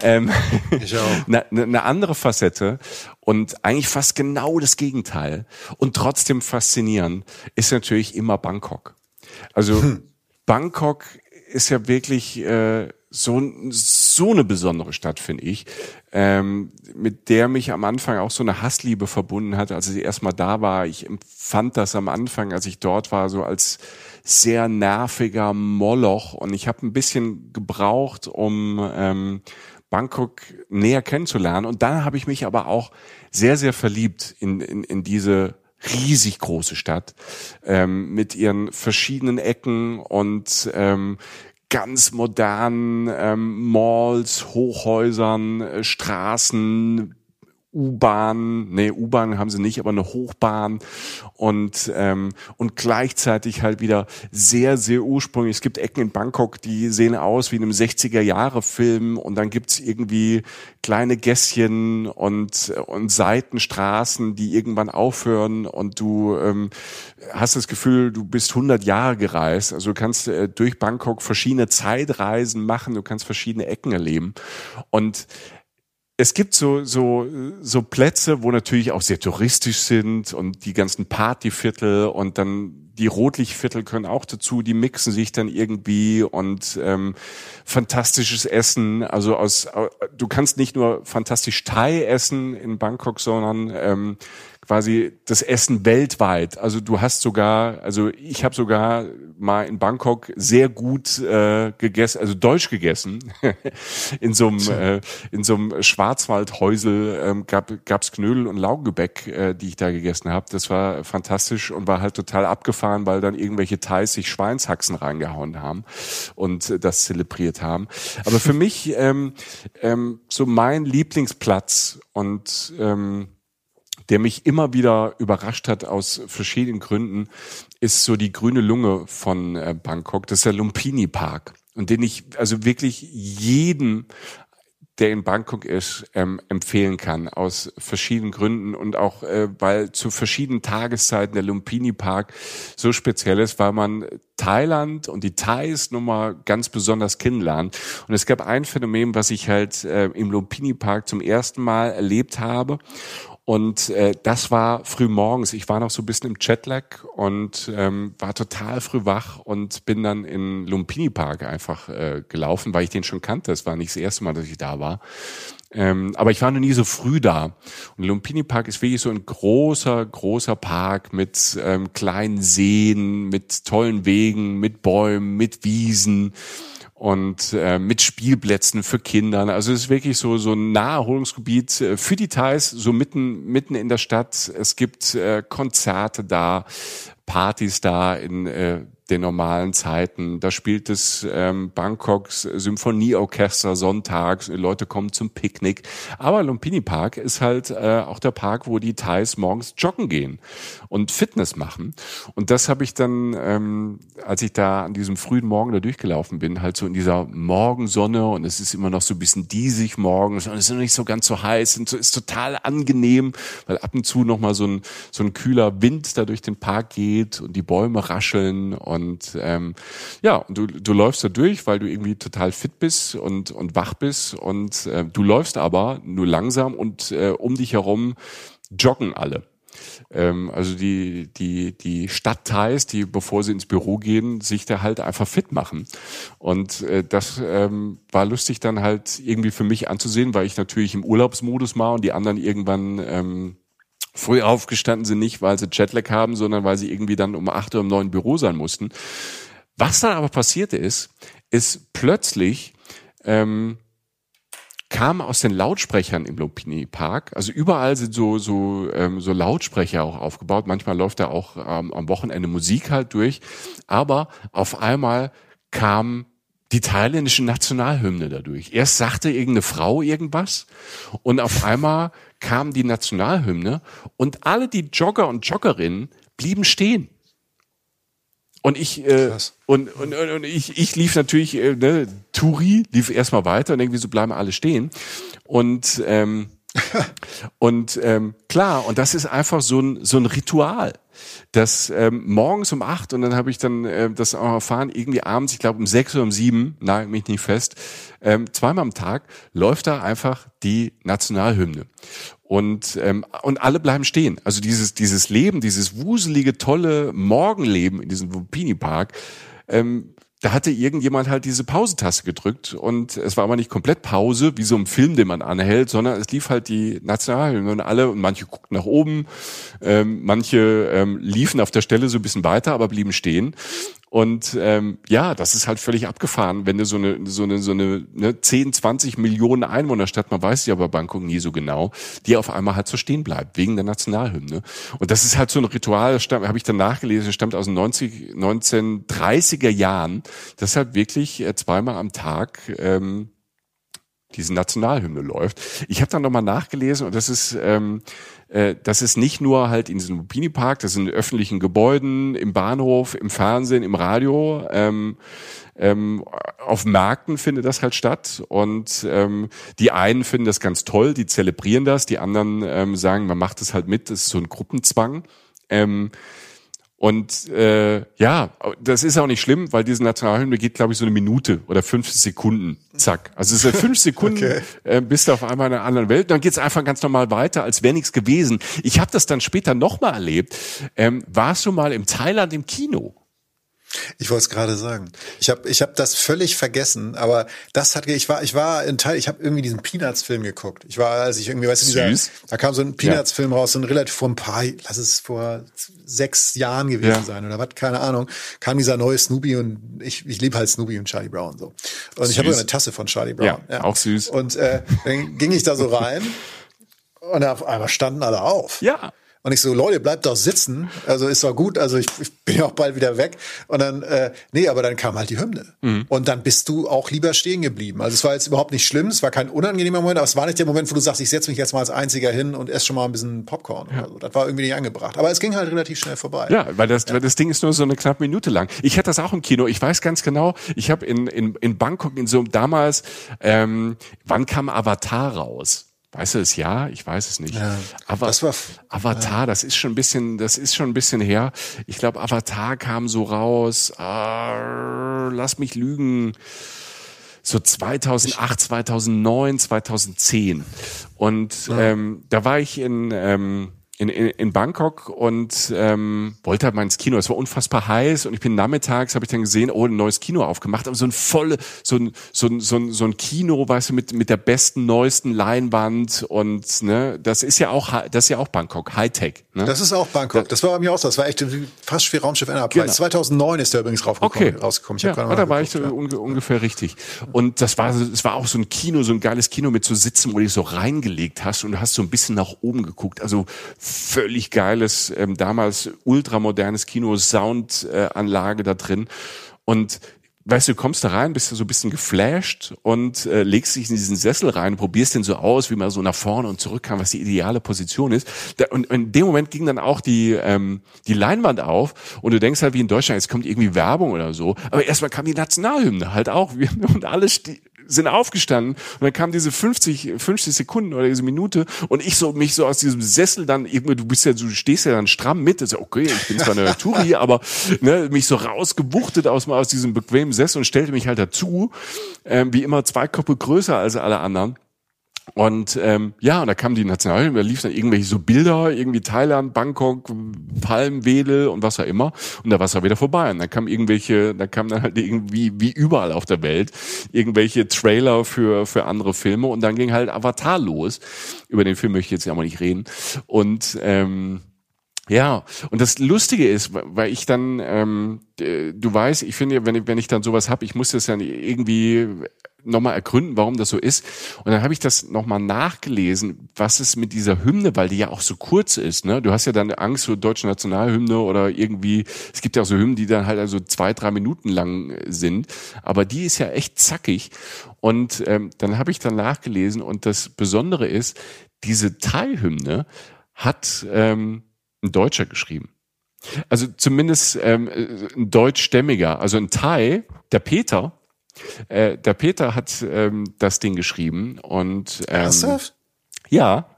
Ähm, [laughs] Ich auch. [laughs] Eine, eine andere Facette und eigentlich fast genau das Gegenteil und trotzdem faszinierend ist natürlich immer Bangkok. Also Bangkok ist ja wirklich äh, so, so eine besondere Stadt, finde ich, ähm, mit der mich am Anfang auch so eine Hassliebe verbunden hat, als ich erstmal da war. Ich empfand das am Anfang, als ich dort war, so als sehr nerviger Moloch und ich habe ein bisschen gebraucht, um ähm, Bangkok näher kennenzulernen. Und dann habe ich mich aber auch sehr, sehr verliebt in, in, in diese riesig große Stadt ähm, mit ihren verschiedenen Ecken und ähm, ganz modernen ähm, Malls, Hochhäusern, äh, Straßen, U-Bahn, nee, U-Bahn haben sie nicht, aber eine Hochbahn. Und ähm, und gleichzeitig halt wieder sehr sehr ursprünglich. Es gibt Ecken in Bangkok, die sehen aus wie in einem 60er Jahre Film und dann gibt's irgendwie kleine Gässchen und und Seitenstraßen, die irgendwann aufhören. Und du ähm, hast das Gefühl, du bist 100 Jahre gereist. Also du kannst äh, durch Bangkok verschiedene Zeitreisen machen, du kannst verschiedene Ecken erleben. Und es gibt so, so, so Plätze, wo natürlich auch sehr touristisch sind und die ganzen Partyviertel und dann die Rotlichtviertel können auch dazu, die mixen sich dann irgendwie und ähm, fantastisches Essen. Also aus, du kannst nicht nur fantastisch Thai essen in Bangkok, sondern ähm, quasi das Essen weltweit. Also du hast sogar, also ich habe sogar mal in Bangkok sehr gut äh, gegessen, also deutsch gegessen. [laughs] in so einem äh, in so einem Schwarzwaldhäusel ähm, gab gab's Knödel und Laugengebäck, äh, die ich da gegessen habe. Das war fantastisch und war halt total abgefahren, weil dann irgendwelche Thais sich Schweinshaxen reingehauen haben und äh, das zelebriert haben. Aber für [laughs] mich ähm, ähm, so mein Lieblingsplatz und ähm, der mich immer wieder überrascht hat aus verschiedenen Gründen, ist so die grüne Lunge von äh, Bangkok. Das ist der Lumpini Park. Und den ich also wirklich jedem der in Bangkok ist, ähm, empfehlen kann, aus verschiedenen Gründen und auch, äh, weil zu verschiedenen Tageszeiten der Lumpini Park so speziell ist, weil man Thailand und die Thais nochmal ganz besonders kennenlernt. Und es gab ein Phänomen, was ich halt äh, im Lumpini Park zum ersten Mal erlebt habe. Und äh, das war früh morgens. Ich war noch so ein bisschen im Jetlag und ähm, war total früh wach und bin dann in Lumpini Park einfach äh, gelaufen, weil ich den schon kannte. Das war nicht das erste Mal, dass ich da war. Ähm, aber ich war noch nie so früh da. Und Lumpini Park ist wirklich so ein großer, großer Park mit ähm, kleinen Seen, mit tollen Wegen, mit Bäumen, mit Wiesen und äh, mit Spielplätzen für Kinder. Also es ist wirklich so so ein Naherholungsgebiet äh, für die Thais, so mitten mitten in der Stadt. Es gibt äh, Konzerte da, Partys da in äh, den normalen Zeiten. Da spielt es ähm, Bangkoks Symphonieorchester sonntags, Leute kommen zum Picknick. Aber Lumpini Park ist halt äh, auch der Park, wo die Thais morgens joggen gehen und Fitness machen. Und das habe ich dann, ähm, als ich da an diesem frühen Morgen da durchgelaufen bin, halt so in dieser Morgensonne und es ist immer noch so ein bisschen diesig morgens und es ist noch nicht so ganz so heiß und so ist total angenehm, weil ab und zu noch mal so ein, so ein kühler Wind da durch den Park geht und die Bäume rascheln und und ähm, ja, du, du läufst da durch, weil du irgendwie total fit bist und, und wach bist. Und äh, du läufst aber nur langsam und äh, um dich herum joggen alle. Ähm, also die, die, die Stadtteils, die, bevor sie ins Büro gehen, sich da halt einfach fit machen. Und äh, das ähm, war lustig dann halt irgendwie für mich anzusehen, weil ich natürlich im Urlaubsmodus war und die anderen irgendwann ähm, früh aufgestanden sind, nicht weil sie Jetlag haben, sondern weil sie irgendwie dann um acht Uhr im neuen Büro sein mussten. Was dann aber passierte ist, ist plötzlich ähm, kam aus den Lautsprechern im Lumpini Park, also überall sind so so ähm, so Lautsprecher auch aufgebaut. Manchmal läuft da auch ähm, am Wochenende Musik halt durch, aber auf einmal kam die thailändische Nationalhymne dadurch. Erst sagte irgendeine Frau irgendwas und auf einmal kam die Nationalhymne und alle die Jogger und Joggerinnen blieben stehen. Und ich äh, und, und, und ich, ich lief natürlich, äh, ne, Turi lief erstmal weiter und irgendwie so bleiben alle stehen. Und ähm, [laughs] und ähm, klar, und das ist einfach so ein, so ein Ritual. Das ähm, morgens um acht und dann habe ich dann äh, das auch erfahren, irgendwie abends, ich glaube um sechs oder um sieben, nagel mich nicht fest, ähm, zweimal am Tag läuft da einfach die Nationalhymne. Und, ähm, und alle bleiben stehen. Also dieses, dieses Leben, dieses wuselige, tolle Morgenleben in diesem Wupini Park, ähm, da hatte irgendjemand halt diese Pausetaste gedrückt und es war aber nicht komplett Pause, wie so ein Film, den man anhält, sondern es lief halt die Nationalhymne und alle und manche guckten nach oben, ähm, manche ähm, liefen auf der Stelle so ein bisschen weiter, aber blieben stehen und ähm, ja, das ist halt völlig abgefahren, wenn du so eine so eine so eine ne, 10, 20 Millionen Einwohnerstadt, man weiß ja bei Bangkok nie so genau, die auf einmal halt so stehen bleibt wegen der Nationalhymne. Und das ist halt so ein Ritual, habe ich dann nachgelesen, stammt aus den 90, 1930er Jahren, das halt wirklich äh, zweimal am Tag ähm, diese Nationalhymne läuft. Ich habe dann nochmal nachgelesen und das ist ähm, äh, das ist nicht nur halt in diesem Lupini Park, das sind in öffentlichen Gebäuden, im Bahnhof, im Fernsehen, im Radio. Ähm, ähm, auf Märkten findet das halt statt und ähm, die einen finden das ganz toll, die zelebrieren das, die anderen ähm, sagen, man macht es halt mit, das ist so ein Gruppenzwang. Ähm, Und äh, ja, das ist auch nicht schlimm, weil diese Nationalhymne geht, glaube ich, so eine Minute oder 50 Sekunden. Zack. Also es sind fünf Sekunden, [laughs] okay. äh, bist du auf einmal in einer anderen Welt. Dann geht's einfach ganz normal weiter, als wäre nichts gewesen. Ich habe das dann später nochmal erlebt. Ähm, warst du mal im Thailand im Kino? Ich wollte es gerade sagen. Ich habe ich hab das völlig vergessen, aber das hat ich war ich war in Teil, ich habe irgendwie diesen Peanuts Film geguckt. Ich war als ich irgendwie weißt du dieser, da kam so ein Peanuts Film ja. raus, so ein relativ vor ein paar lass es vor sechs Jahren gewesen ja. sein oder was, keine Ahnung, kam dieser neue Snoopy und ich ich liebe halt Snoopy und Charlie Brown so. Und süß. ich habe eine Tasse von Charlie Brown. Ja, ja. auch süß. Und äh, dann ging ich da so rein und auf einmal standen alle auf. Ja. Und ich so, Leute, bleibt doch sitzen. Also ist doch gut. Also ich, ich bin ja auch bald wieder weg. Und dann, äh, nee, aber dann kam halt die Hymne. Mhm. Und dann bist du auch lieber stehen geblieben. Also es war jetzt überhaupt nicht schlimm. Es war kein unangenehmer Moment, aber es war nicht der Moment, wo du sagst, ich setze mich jetzt mal als Einziger hin und esse schon mal ein bisschen Popcorn. Ja. So. Das war irgendwie nicht angebracht. Aber es ging halt relativ schnell vorbei. Ja, weil das, ja. weil das Ding ist nur so eine knappe Minute lang. Ich hatte das auch im Kino. Ich weiß ganz genau, ich habe in, in, in Bangkok in so damals, ähm, wann kam Avatar raus? Weißt du das ja? Ich weiß es nicht. Ja, Aber das war, Avatar, ja. das ist schon ein bisschen, das ist schon ein bisschen her. Ich glaube, Avatar kam so raus. Äh, lass mich lügen. So 2008, 2009, 2010. Und ja. ähm, da war ich in ähm, in, in, in Bangkok und ähm, wollte halt mal ins Kino. Es war unfassbar heiß und ich bin nachmittags, habe ich dann gesehen, oh, ein neues Kino aufgemacht, aber so ein volle, so ein, so ein, so ein, so ein Kino, weißt du, mit, mit der besten, neuesten Leinwand und ne, das ist ja auch, das ist ja auch Bangkok, Hightech. Ne? Das ist auch Bangkok. Das war bei mir auch so. Das war echt fast wie Raumschiff Enterprise. Genau. 2009 ist der übrigens rausgekommen. Okay. rausgekommen. Ich ja, da war geguckt, ich ja. unge ungefähr richtig. Und das war, es war auch so ein Kino, so ein geiles Kino mit so Sitzen, wo du dich so reingelegt hast und du hast so ein bisschen nach oben geguckt. Also völlig geiles, ähm, damals ultramodernes Kino, Soundanlage äh, da drin. Und weißt du, du kommst da rein, bist du so ein bisschen geflasht und äh, legst dich in diesen Sessel rein, probierst den so aus, wie man so nach vorne und zurück kann, was die ideale Position ist. Da, und in dem Moment ging dann auch die ähm, die Leinwand auf und du denkst halt wie in Deutschland, jetzt kommt irgendwie Werbung oder so. Aber erstmal kam die Nationalhymne halt auch [laughs] und alles sind aufgestanden und dann kam diese 50, 50 Sekunden oder diese Minute und ich so mich so aus diesem Sessel dann irgendwie, du bist ja, du stehst ja dann stramm mit, das ist okay, ich bin zwar eine [laughs] Touri, aber ne, mich so rausgewuchtet aus, aus diesem bequemen Sessel und stellte mich halt dazu, ähm, wie immer zwei Köpfe größer als alle anderen und ähm, ja, und da kam die Nationalhymne, da lief dann irgendwelche so Bilder, irgendwie Thailand, Bangkok, Palmwedel und was auch immer. Und da war es ja wieder vorbei. Und dann kam irgendwelche, da kam dann halt irgendwie, wie überall auf der Welt, irgendwelche Trailer für, für andere Filme. Und dann ging halt Avatar los. Über den Film möchte ich jetzt ja mal nicht reden. Und ähm, ja, und das Lustige ist, weil ich dann, ähm, du weißt, ich finde, wenn ich, wenn ich dann sowas hab, ich muss das dann irgendwie nochmal ergründen, warum das so ist. Und dann habe ich das nochmal nachgelesen, was es mit dieser Hymne, weil die ja auch so kurz ist. Ne? Du hast ja dann Angst vor deutsche Nationalhymne oder irgendwie, es gibt ja auch so Hymnen, die dann halt also zwei, drei Minuten lang sind. Aber die ist ja echt zackig. Und ähm, dann habe ich dann nachgelesen und das Besondere ist, diese Thai-Hymne hat ähm, ein Deutscher geschrieben. Also zumindest ähm, ein deutschstämmiger, also ein Thai, der Peter, äh, der Peter hat ähm, das Ding geschrieben und ähm, Ernsthaft? ja,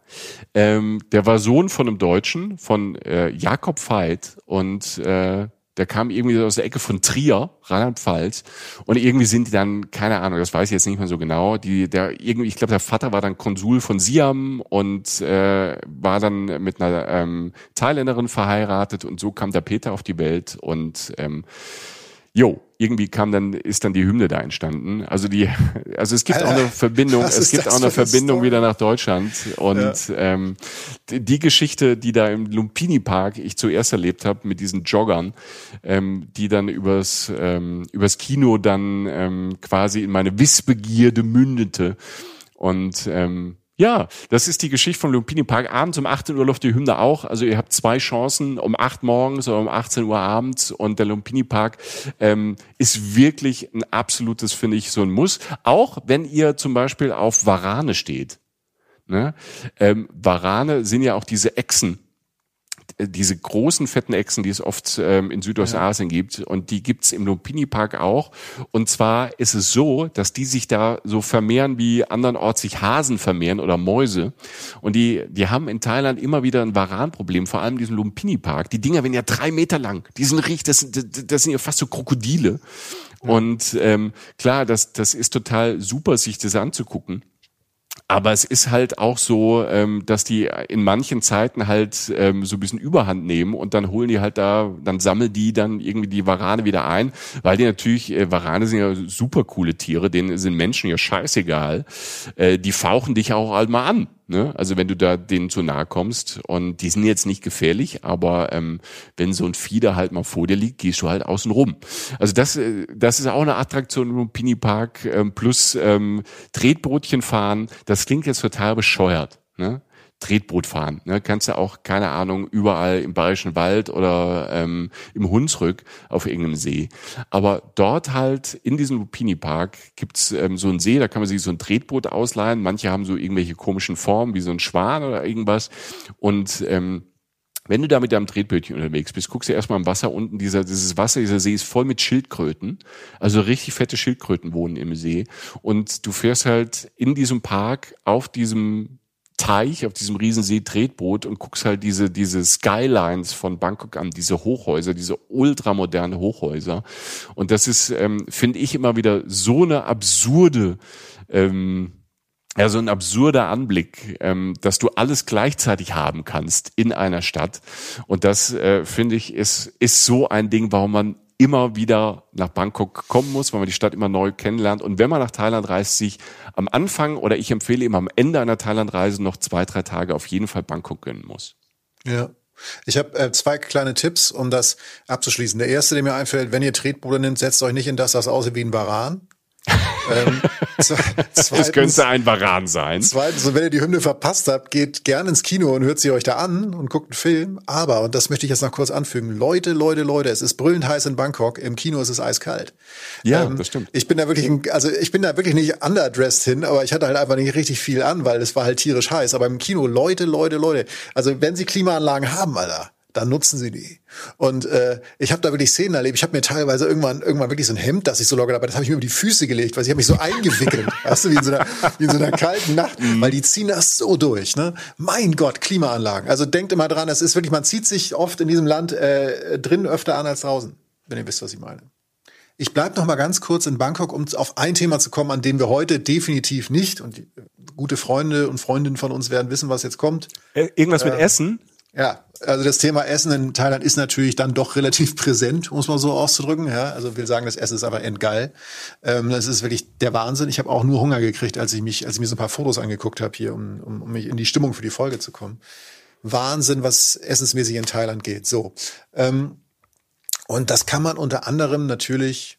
ähm, der war Sohn von einem Deutschen, von äh, Jakob Veit und äh, der kam irgendwie aus der Ecke von Trier, Rheinland-Pfalz. Und irgendwie sind die dann, keine Ahnung, das weiß ich jetzt nicht mehr so genau, die, der irgendwie, ich glaube, der Vater war dann Konsul von Siam und äh, war dann mit einer ähm, Thailänderin verheiratet und so kam der Peter auf die Welt und ähm, jo, irgendwie kam dann, ist dann die Hymne da entstanden. Also die, also es gibt Alter, auch eine Verbindung, es gibt auch eine Verbindung wieder nach Deutschland. Und ja. ähm, die, die, Geschichte, die da im Lumpini Park ich zuerst erlebt habe mit diesen Joggern, ähm, die dann übers, ähm, übers Kino dann ähm, quasi in meine Wissbegierde mündete. Und ähm, ja, das ist die Geschichte von Lumpini Park. Abends um 18 Uhr läuft die Hymne auch. Also ihr habt zwei Chancen, um 8 morgens oder um 18 Uhr abends. Und der Lumpini Park ähm, ist wirklich ein absolutes, finde ich, so ein Muss. Auch wenn ihr zum Beispiel auf Warane steht. Ne? Ähm, Warane sind ja auch diese Echsen, diese großen fetten Echsen, die es oft ähm, in Südostasien ja. gibt. Und die gibt's im Lumpini Park auch. Und zwar ist es so, dass die sich da so vermehren, wie andernorts sich Hasen vermehren oder Mäuse. Und die, die haben in Thailand immer wieder ein Varanproblem, vor allem diesen Lumpini Park. Die Dinger werden ja drei Meter lang. Die sind richtig, das, das, das sind ja fast so Krokodile. Ja. Und ähm, klar, das, das ist total super, sich das anzugucken. Aber es ist halt auch so, ähm, dass die in manchen Zeiten halt ähm, so ein bisschen Überhand nehmen und dann holen die halt da, dann sammeln die dann irgendwie die Warane wieder ein, weil die natürlich, äh, Warane sind ja super coole Tiere, denen sind Menschen ja scheißegal. Äh, die fauchen dich auch halt mal an. Ne? Also wenn du da denen zu nahe kommst und die sind jetzt nicht gefährlich, aber ähm, wenn so ein Fieder halt mal vor dir liegt, gehst du halt außen rum. Also das, äh, das ist auch eine Attraktion im Pini Park ähm, plus ähm, Tretbootchen fahren. Das klingt jetzt total bescheuert. Ne? Tretboot fahren. Ne? Kannst du auch, keine Ahnung, überall im Bayerischen Wald oder ähm, im Hunsrück auf irgendeinem See. Aber dort halt in diesem Lupini Park gibt's ähm, so einen See, da kann man sich so ein Tretboot ausleihen. Manche haben so irgendwelche komischen Formen, wie so ein Schwan oder irgendwas. Und ähm, wenn du da mit deinem Tretbötchen unterwegs bist, guckst du erstmal im Wasser unten, dieser, dieses Wasser, dieser See ist voll mit Schildkröten. Also richtig fette Schildkröten wohnen im See. Und du fährst halt in diesem Park auf diesem Teich, auf diesem Riesensee Tretboot und guckst halt diese, diese Skylines von Bangkok an, diese Hochhäuser, diese ultramoderne Hochhäuser. Und das ist, ähm, finde ich, immer wieder so eine absurde, ähm, ja, so ein absurder Anblick, ähm, dass du alles gleichzeitig haben kannst in einer Stadt. Und das, äh, finde ich, ist, ist so ein Ding, warum man immer wieder nach Bangkok kommen muss, weil man die Stadt immer neu kennenlernt. Und wenn man nach Thailand reist, sich am Anfang oder ich empfehle immer am Ende einer Thailandreise noch zwei, drei Tage auf jeden Fall Bangkok gönnen muss. Ja. Ich habe äh, zwei kleine Tipps, um das abzuschließen. Der erste, der mir einfällt, wenn ihr Tretboote nimmt, setzt euch nicht in das, das aussieht wie ein Varan ähm, [laughs] zweitens, es könnte ein Varan sein. Zweitens, und wenn ihr die Hymne verpasst habt, geht gerne ins Kino und hört sie euch da an und guckt einen Film. Aber, und das möchte ich jetzt noch kurz anfügen, Leute, Leute, Leute, es ist brüllend heiß in Bangkok, im Kino ist es eiskalt. Ja, ähm, das stimmt. Ich bin da wirklich, also ich bin da wirklich nicht underdressed hin, aber ich hatte halt einfach nicht richtig viel an, weil es war halt tierisch heiß. Aber im Kino, Leute, Leute, Leute, also wenn sie Klimaanlagen haben, Alter, dann nutzen sie die. Und äh, ich habe da wirklich Szenen erlebt. Ich habe mir teilweise irgendwann irgendwann wirklich so ein Hemd, das ich so locker dabei, das habe ich mir über die Füße gelegt, weil ich habe mich so eingewickelt, [laughs] weißt du, wie in so einer, wie in so einer kalten Nacht, mhm. weil die ziehen das so durch. Ne? Mein Gott, Klimaanlagen. Also denkt immer dran, es ist wirklich, man zieht sich oft in diesem Land äh, drin öfter an als draußen, wenn ihr wisst, was ich meine. Ich bleib noch mal ganz kurz in Bangkok, um auf ein Thema zu kommen, an dem wir heute definitiv nicht und die, äh, gute Freunde und Freundinnen von uns werden wissen, was jetzt kommt. Äh, irgendwas mit äh, Essen? Ja, also das Thema Essen in Thailand ist natürlich dann doch relativ [laughs] präsent, muss man so auszudrücken. Ja, also wir sagen, das Essen ist aber endgeil. Ähm, das ist wirklich der Wahnsinn. Ich habe auch nur Hunger gekriegt, als ich mich, als ich mir so ein paar Fotos angeguckt habe hier, um, um, um mich in die Stimmung für die Folge zu kommen. Wahnsinn, was essensmäßig in Thailand geht. So ähm, und das kann man unter anderem natürlich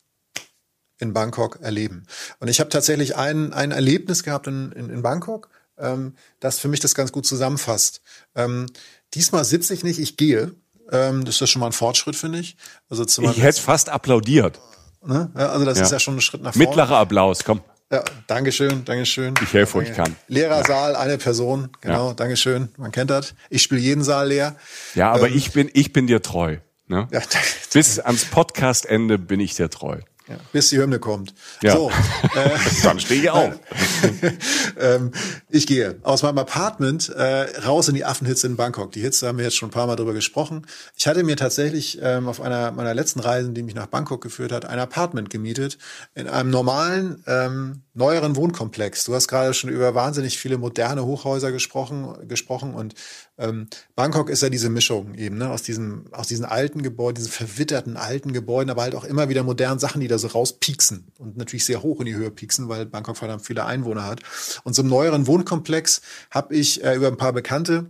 in Bangkok erleben. Und ich habe tatsächlich ein, ein Erlebnis gehabt in, in, in Bangkok, ähm, das für mich das ganz gut zusammenfasst. Ähm, Diesmal sitze ich nicht, ich gehe. Ähm, das ist schon mal ein Fortschritt, finde ich. Also ich hätte fast applaudiert. Ne? Ja, also das ja. ist ja schon ein Schritt nach vorne. Mittlerer Applaus, komm. Ja, Dankeschön, Dankeschön. Ich helfe, wo ich kann. Leerer Saal, eine Person, genau, ja. Dankeschön. Man kennt das. Ich spiele jeden Saal leer. Ja, aber ähm, ich bin, ich bin dir treu. Ne? Ja, [laughs] Bis ans Podcastende bin ich dir treu. Ja, bis die Hymne kommt. Ja. So, äh, [laughs] Dann stehe ich auf. [laughs] ähm, ich gehe aus meinem Apartment äh, raus in die Affenhitze in Bangkok. Die Hitze haben wir jetzt schon ein paar Mal drüber gesprochen. Ich hatte mir tatsächlich ähm, auf einer meiner letzten Reisen, die mich nach Bangkok geführt hat, ein Apartment gemietet in einem normalen ähm, neueren Wohnkomplex. Du hast gerade schon über wahnsinnig viele moderne Hochhäuser gesprochen, gesprochen und ähm, Bangkok ist ja diese Mischung eben, ne, aus diesem, aus diesen alten Gebäuden, diesen verwitterten alten Gebäuden, aber halt auch immer wieder modernen Sachen, die da so rauspieksen und natürlich sehr hoch in die Höhe pieksen, weil Bangkok verdammt viele Einwohner hat. Und so einem neueren Wohnkomplex habe ich äh, über ein paar Bekannte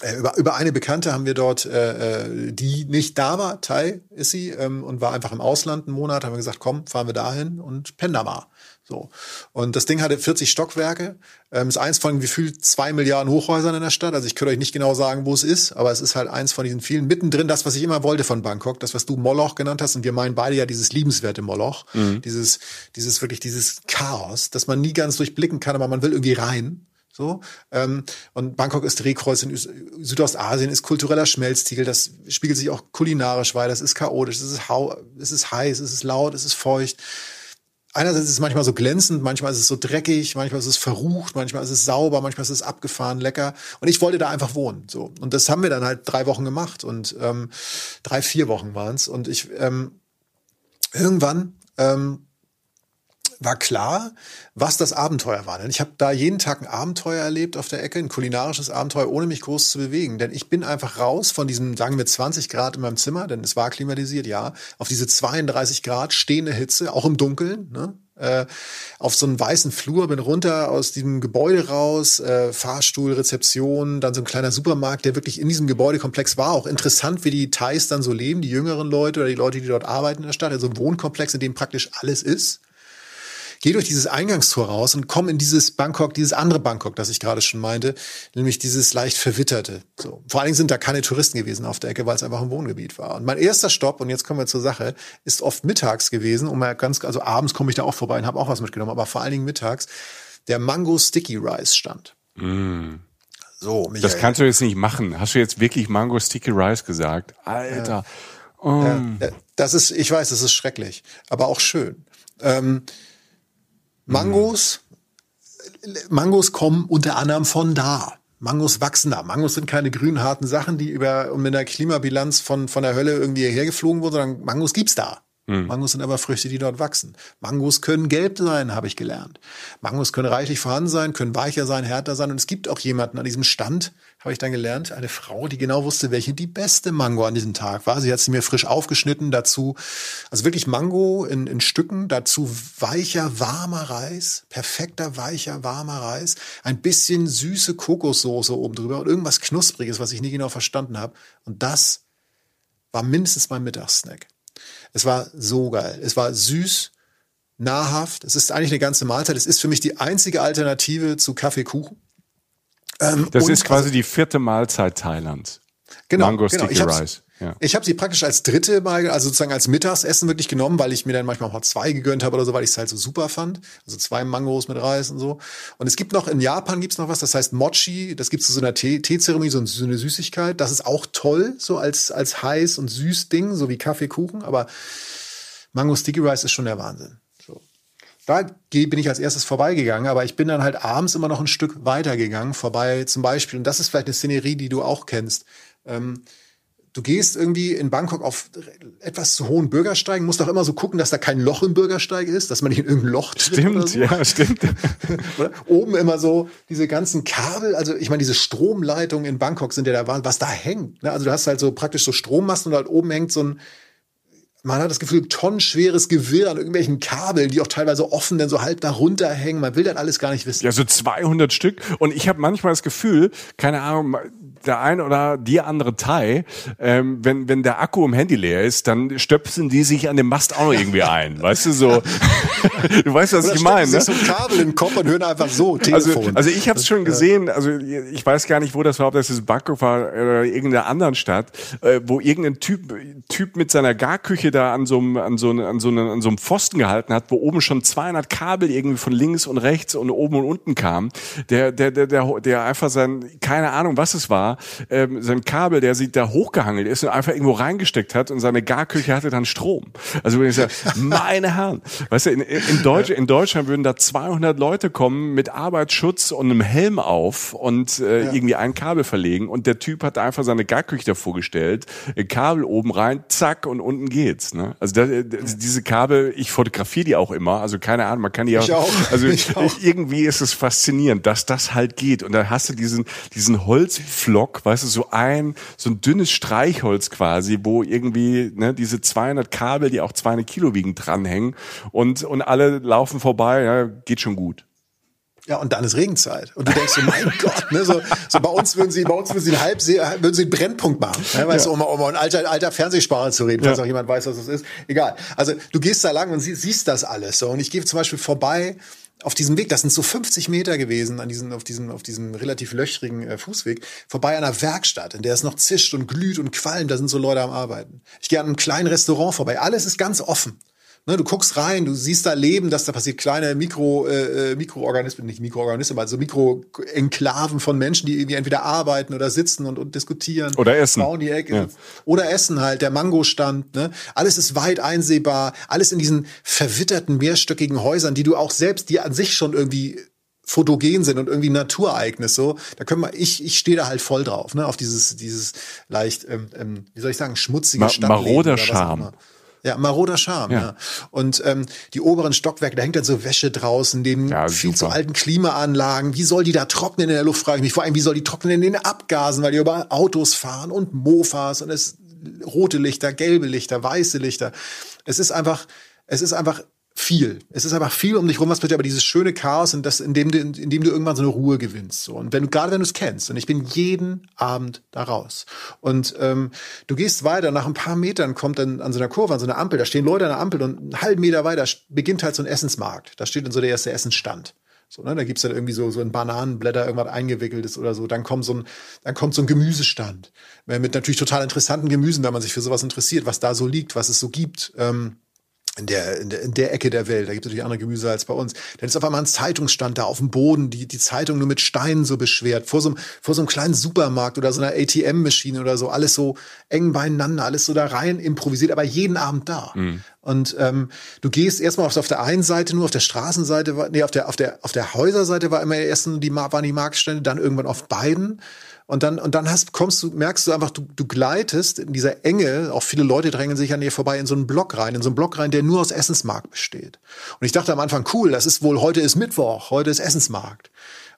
äh, über, über eine Bekannte haben wir dort, äh, äh, die nicht da war, Thai ist sie, ähm, und war einfach im Ausland einen Monat, haben wir gesagt, komm, fahren wir dahin und pennen da mal. So. Und das Ding hatte 40 Stockwerke, ähm, ist eins von gefühlt zwei Milliarden Hochhäusern in der Stadt. Also ich könnte euch nicht genau sagen, wo es ist, aber es ist halt eins von diesen vielen. Mittendrin das, was ich immer wollte von Bangkok, das, was du Moloch genannt hast. Und wir meinen beide ja dieses liebenswerte Moloch, mhm. dieses, dieses wirklich dieses Chaos, das man nie ganz durchblicken kann, aber man will irgendwie rein. So. Ähm, und Bangkok ist Drehkreuz in Südostasien, ist kultureller Schmelztiegel. Das spiegelt sich auch kulinarisch weiter. Es ist chaotisch, es ist, es ist heiß, es ist laut, es ist feucht. Einerseits ist es manchmal so glänzend, manchmal ist es so dreckig, manchmal ist es verrucht, manchmal ist es sauber, manchmal ist es abgefahren, lecker. Und ich wollte da einfach wohnen. So. Und das haben wir dann halt drei Wochen gemacht und ähm, drei, vier Wochen waren es. Und ich ähm, irgendwann ähm, war klar, was das Abenteuer war. Denn ich habe da jeden Tag ein Abenteuer erlebt auf der Ecke, ein kulinarisches Abenteuer, ohne mich groß zu bewegen. Denn ich bin einfach raus von diesem, sagen wir, 20 Grad in meinem Zimmer, denn es war klimatisiert, ja, auf diese 32 Grad stehende Hitze, auch im Dunkeln, ne? Äh, auf so einen weißen Flur, bin runter aus diesem Gebäude raus, äh, Fahrstuhl, Rezeption, dann so ein kleiner Supermarkt, der wirklich in diesem Gebäudekomplex war. Auch interessant, wie die Thais dann so leben, die jüngeren Leute oder die Leute, die dort arbeiten in der Stadt. Also ein Wohnkomplex, in dem praktisch alles ist gehe durch dieses Eingangstor raus und komme in dieses Bangkok, dieses andere Bangkok, das ich gerade schon meinte, nämlich dieses leicht verwitterte. So. Vor allen Dingen sind da keine Touristen gewesen auf der Ecke, weil es einfach ein Wohngebiet war. Und mein erster Stopp, und jetzt kommen wir zur Sache, ist oft mittags gewesen. Und mal ganz, also abends komme ich da auch vorbei und habe auch was mitgenommen, aber vor allen Dingen mittags, der Mango Sticky Rice stand. Mm. So, Michael. Das kannst du jetzt nicht machen. Hast du jetzt wirklich Mango Sticky Rice gesagt? Alter. Ja. Um. Ja, das ist, ich weiß, das ist schrecklich, aber auch schön. Ähm, Mangos, Mangos kommen unter anderem von da. Mangos wachsen da. Mangos sind keine grünen, harten Sachen, die über, mit einer Klimabilanz von, von der Hölle irgendwie hierher geflogen wurden, sondern Mangos gibt's da. Mhm. Mangos sind aber Früchte, die dort wachsen. Mangos können gelb sein, habe ich gelernt. Mangos können reichlich vorhanden sein, können weicher sein, härter sein. Und es gibt auch jemanden an diesem Stand, habe ich dann gelernt, eine Frau, die genau wusste, welche die beste Mango an diesem Tag war. Sie hat sie mir frisch aufgeschnitten, dazu, also wirklich Mango in, in Stücken, dazu weicher, warmer Reis, perfekter, weicher, warmer Reis, ein bisschen süße Kokossoße oben drüber und irgendwas Knuspriges, was ich nie genau verstanden habe. Und das war mindestens mein Mittagssnack. Es war so geil. Es war süß, nahrhaft. Es ist eigentlich eine ganze Mahlzeit. Es ist für mich die einzige Alternative zu Kaffeekuchen. Ähm, das ist quasi die vierte Mahlzeit Thailands. Genau, Mango genau. Sticky Rice. Ja. Ich habe sie praktisch als dritte Mal, also sozusagen als Mittagsessen wirklich genommen, weil ich mir dann manchmal auch zwei gegönnt habe oder so, weil ich es halt so super fand. Also zwei Mangos mit Reis und so. Und es gibt noch, in Japan gibt's noch was, das heißt Mochi, das gibt's zu so einer Teezeremonie, so, so eine Süßigkeit. Das ist auch toll, so als, als heiß und süß Ding, so wie Kaffeekuchen, aber Mango Sticky Rice ist schon der Wahnsinn. So. Da bin ich als erstes vorbeigegangen, aber ich bin dann halt abends immer noch ein Stück weitergegangen, vorbei zum Beispiel, und das ist vielleicht eine Szenerie, die du auch kennst, ähm, du gehst irgendwie in Bangkok auf etwas zu hohen Bürgersteigen, musst auch immer so gucken, dass da kein Loch im Bürgersteig ist, dass man nicht in irgendein Loch tritt Stimmt, so. ja, stimmt. [laughs] Oben immer so diese ganzen Kabel, also ich meine, diese Stromleitungen in Bangkok sind ja da, was da hängt. Ne? Also du hast halt so praktisch so Strommasten und halt oben hängt so ein man hat das Gefühl, tonnenschweres Gewirr an irgendwelchen Kabeln, die auch teilweise offen dann so halb darunter hängen. Man will das alles gar nicht wissen. Ja, so 200 Stück. Und ich habe manchmal das Gefühl, keine Ahnung, der ein oder die andere Thai, ähm, wenn, wenn der Akku im Handy leer ist, dann stöpseln die sich an dem Mast auch noch irgendwie [laughs] ein. Weißt du, so. [laughs] du weißt, was oder ich meine. Ne? so ein Kabel im Kopf und hören einfach so, also, Telefon. Also, also ich habe es schon gesehen, also ich weiß gar nicht, wo das war, ob das ist Bangkok war oder irgendeiner anderen Stadt, äh, wo irgendein Typ, Typ mit seiner Garküche da an so einem, an so, an so, an so einem Pfosten gehalten hat, wo oben schon 200 Kabel irgendwie von links und rechts und oben und unten kamen. Der, der, der, der, der einfach sein, keine Ahnung, was es war, ähm, sein Kabel, der sich da hochgehangelt ist und einfach irgendwo reingesteckt hat und seine Garküche hatte dann Strom. Also wenn ich sage, [laughs] meine Herren, weißt du, in, in, Deutsch, in Deutschland würden da 200 Leute kommen mit Arbeitsschutz und einem Helm auf und äh, ja. irgendwie ein Kabel verlegen und der Typ hat einfach seine Garküche davor gestellt, Kabel oben rein, zack und unten geht's. Ne? Also da, äh, diese Kabel, ich fotografiere die auch immer, also keine Ahnung, man kann die auch, ich auch. also [laughs] ich auch. irgendwie ist es faszinierend, dass das halt geht und dann hast du diesen diesen Holzflock, weißt du, so ein, so ein dünnes Streichholz quasi, wo irgendwie ne, diese 200 Kabel, die auch 200 Kilo wiegen, dranhängen und, und alle laufen vorbei, ja, geht schon gut. Ja, und dann ist Regenzeit. Und du denkst so, mein [laughs] Gott, ne, so, so bei uns würden sie, bei uns würden sie einen Halbsee, würden sie einen Brennpunkt machen. Ne, weißt ja. du, um, um ein alter, alter Fernsehsparer zu reden, falls ja. auch jemand weiß, was das ist. Egal. Also du gehst da lang und sie, siehst das alles so. Und ich gehe zum Beispiel vorbei auf diesem Weg, das sind so 50 Meter gewesen, an diesem, auf diesem, auf diesem relativ löchrigen äh, Fußweg, vorbei an einer Werkstatt, in der es noch zischt und glüht und qualmt, da sind so Leute am Arbeiten. Ich gehe an einem kleinen Restaurant vorbei, alles ist ganz offen. Ne, du guckst rein, du siehst da Leben, dass da passiert kleine Mikro, äh, äh Mikroorganismen, nicht Mikroorganismen, also Mikroenklaven von Menschen, die irgendwie entweder arbeiten oder sitzen und, und diskutieren. Oder essen. Bauen die Ecke. Ja. Oder essen halt, der Mangostand. Ne? Alles ist weit einsehbar, alles in diesen verwitterten mehrstöckigen Häusern, die du auch selbst, die an sich schon irgendwie fotogen sind und irgendwie Naturereignis so, da können wir, ich, ich stehe da halt voll drauf, ne, auf dieses, dieses leicht, ähm, ähm, wie soll ich sagen, schmutzige Ma Maroder Charme. Ja, maroder Charme, ja. ja. Und ähm, die oberen Stockwerke, da hängt dann so Wäsche draußen, neben ja, viel super. zu alten Klimaanlagen. Wie soll die da trocknen in der Luft, frage ich mich. Vor allem, wie soll die trocknen in den Abgasen, weil die über Autos fahren und Mofas und es rote Lichter, gelbe Lichter, weiße Lichter. Es ist einfach, es ist einfach viel. Es ist einfach viel um dich rum, was bitte, aber dieses schöne Chaos, und das, in dem du, in dem du irgendwann so eine Ruhe gewinnst. So. Und wenn du, gerade wenn du es kennst, und ich bin jeden Abend da raus. Und ähm, du gehst weiter, nach ein paar Metern kommt dann an so einer Kurve, an so einer Ampel, da stehen Leute an der Ampel und einen halben Meter weiter beginnt halt so ein Essensmarkt. Da steht dann so der erste Essensstand. So, ne, da gibt's dann irgendwie so, so ein Bananenblätter, irgendwas eingewickeltes oder so. Dann kommt so ein, dann kommt so ein Gemüsestand. Mit natürlich total interessanten Gemüsen, wenn man sich für sowas interessiert, was da so liegt, was es so gibt. Ähm, in der, in der, in der Ecke der Welt, da gibt es natürlich andere Gemüse als bei uns. Dann ist auf einmal ein Zeitungsstand da auf dem Boden, die, die Zeitung nur mit Steinen so beschwert, vor so, einem, vor so einem kleinen Supermarkt oder so einer ATM-Maschine oder so, alles so eng beieinander, alles so da rein improvisiert, aber jeden Abend da. Mhm. Und ähm, du gehst erstmal auf, auf der einen Seite nur, auf der Straßenseite, war, nee, auf der, auf der, auf der Häuserseite war immer erst die, waren die Marktstände, dann irgendwann auf beiden. Und dann, und dann hast, kommst du, merkst du einfach, du, du gleitest in dieser Enge, auch viele Leute drängen sich an dir vorbei, in so einen Block rein, in so einen Block rein, der nur aus Essensmarkt besteht. Und ich dachte am Anfang, cool, das ist wohl, heute ist Mittwoch, heute ist Essensmarkt.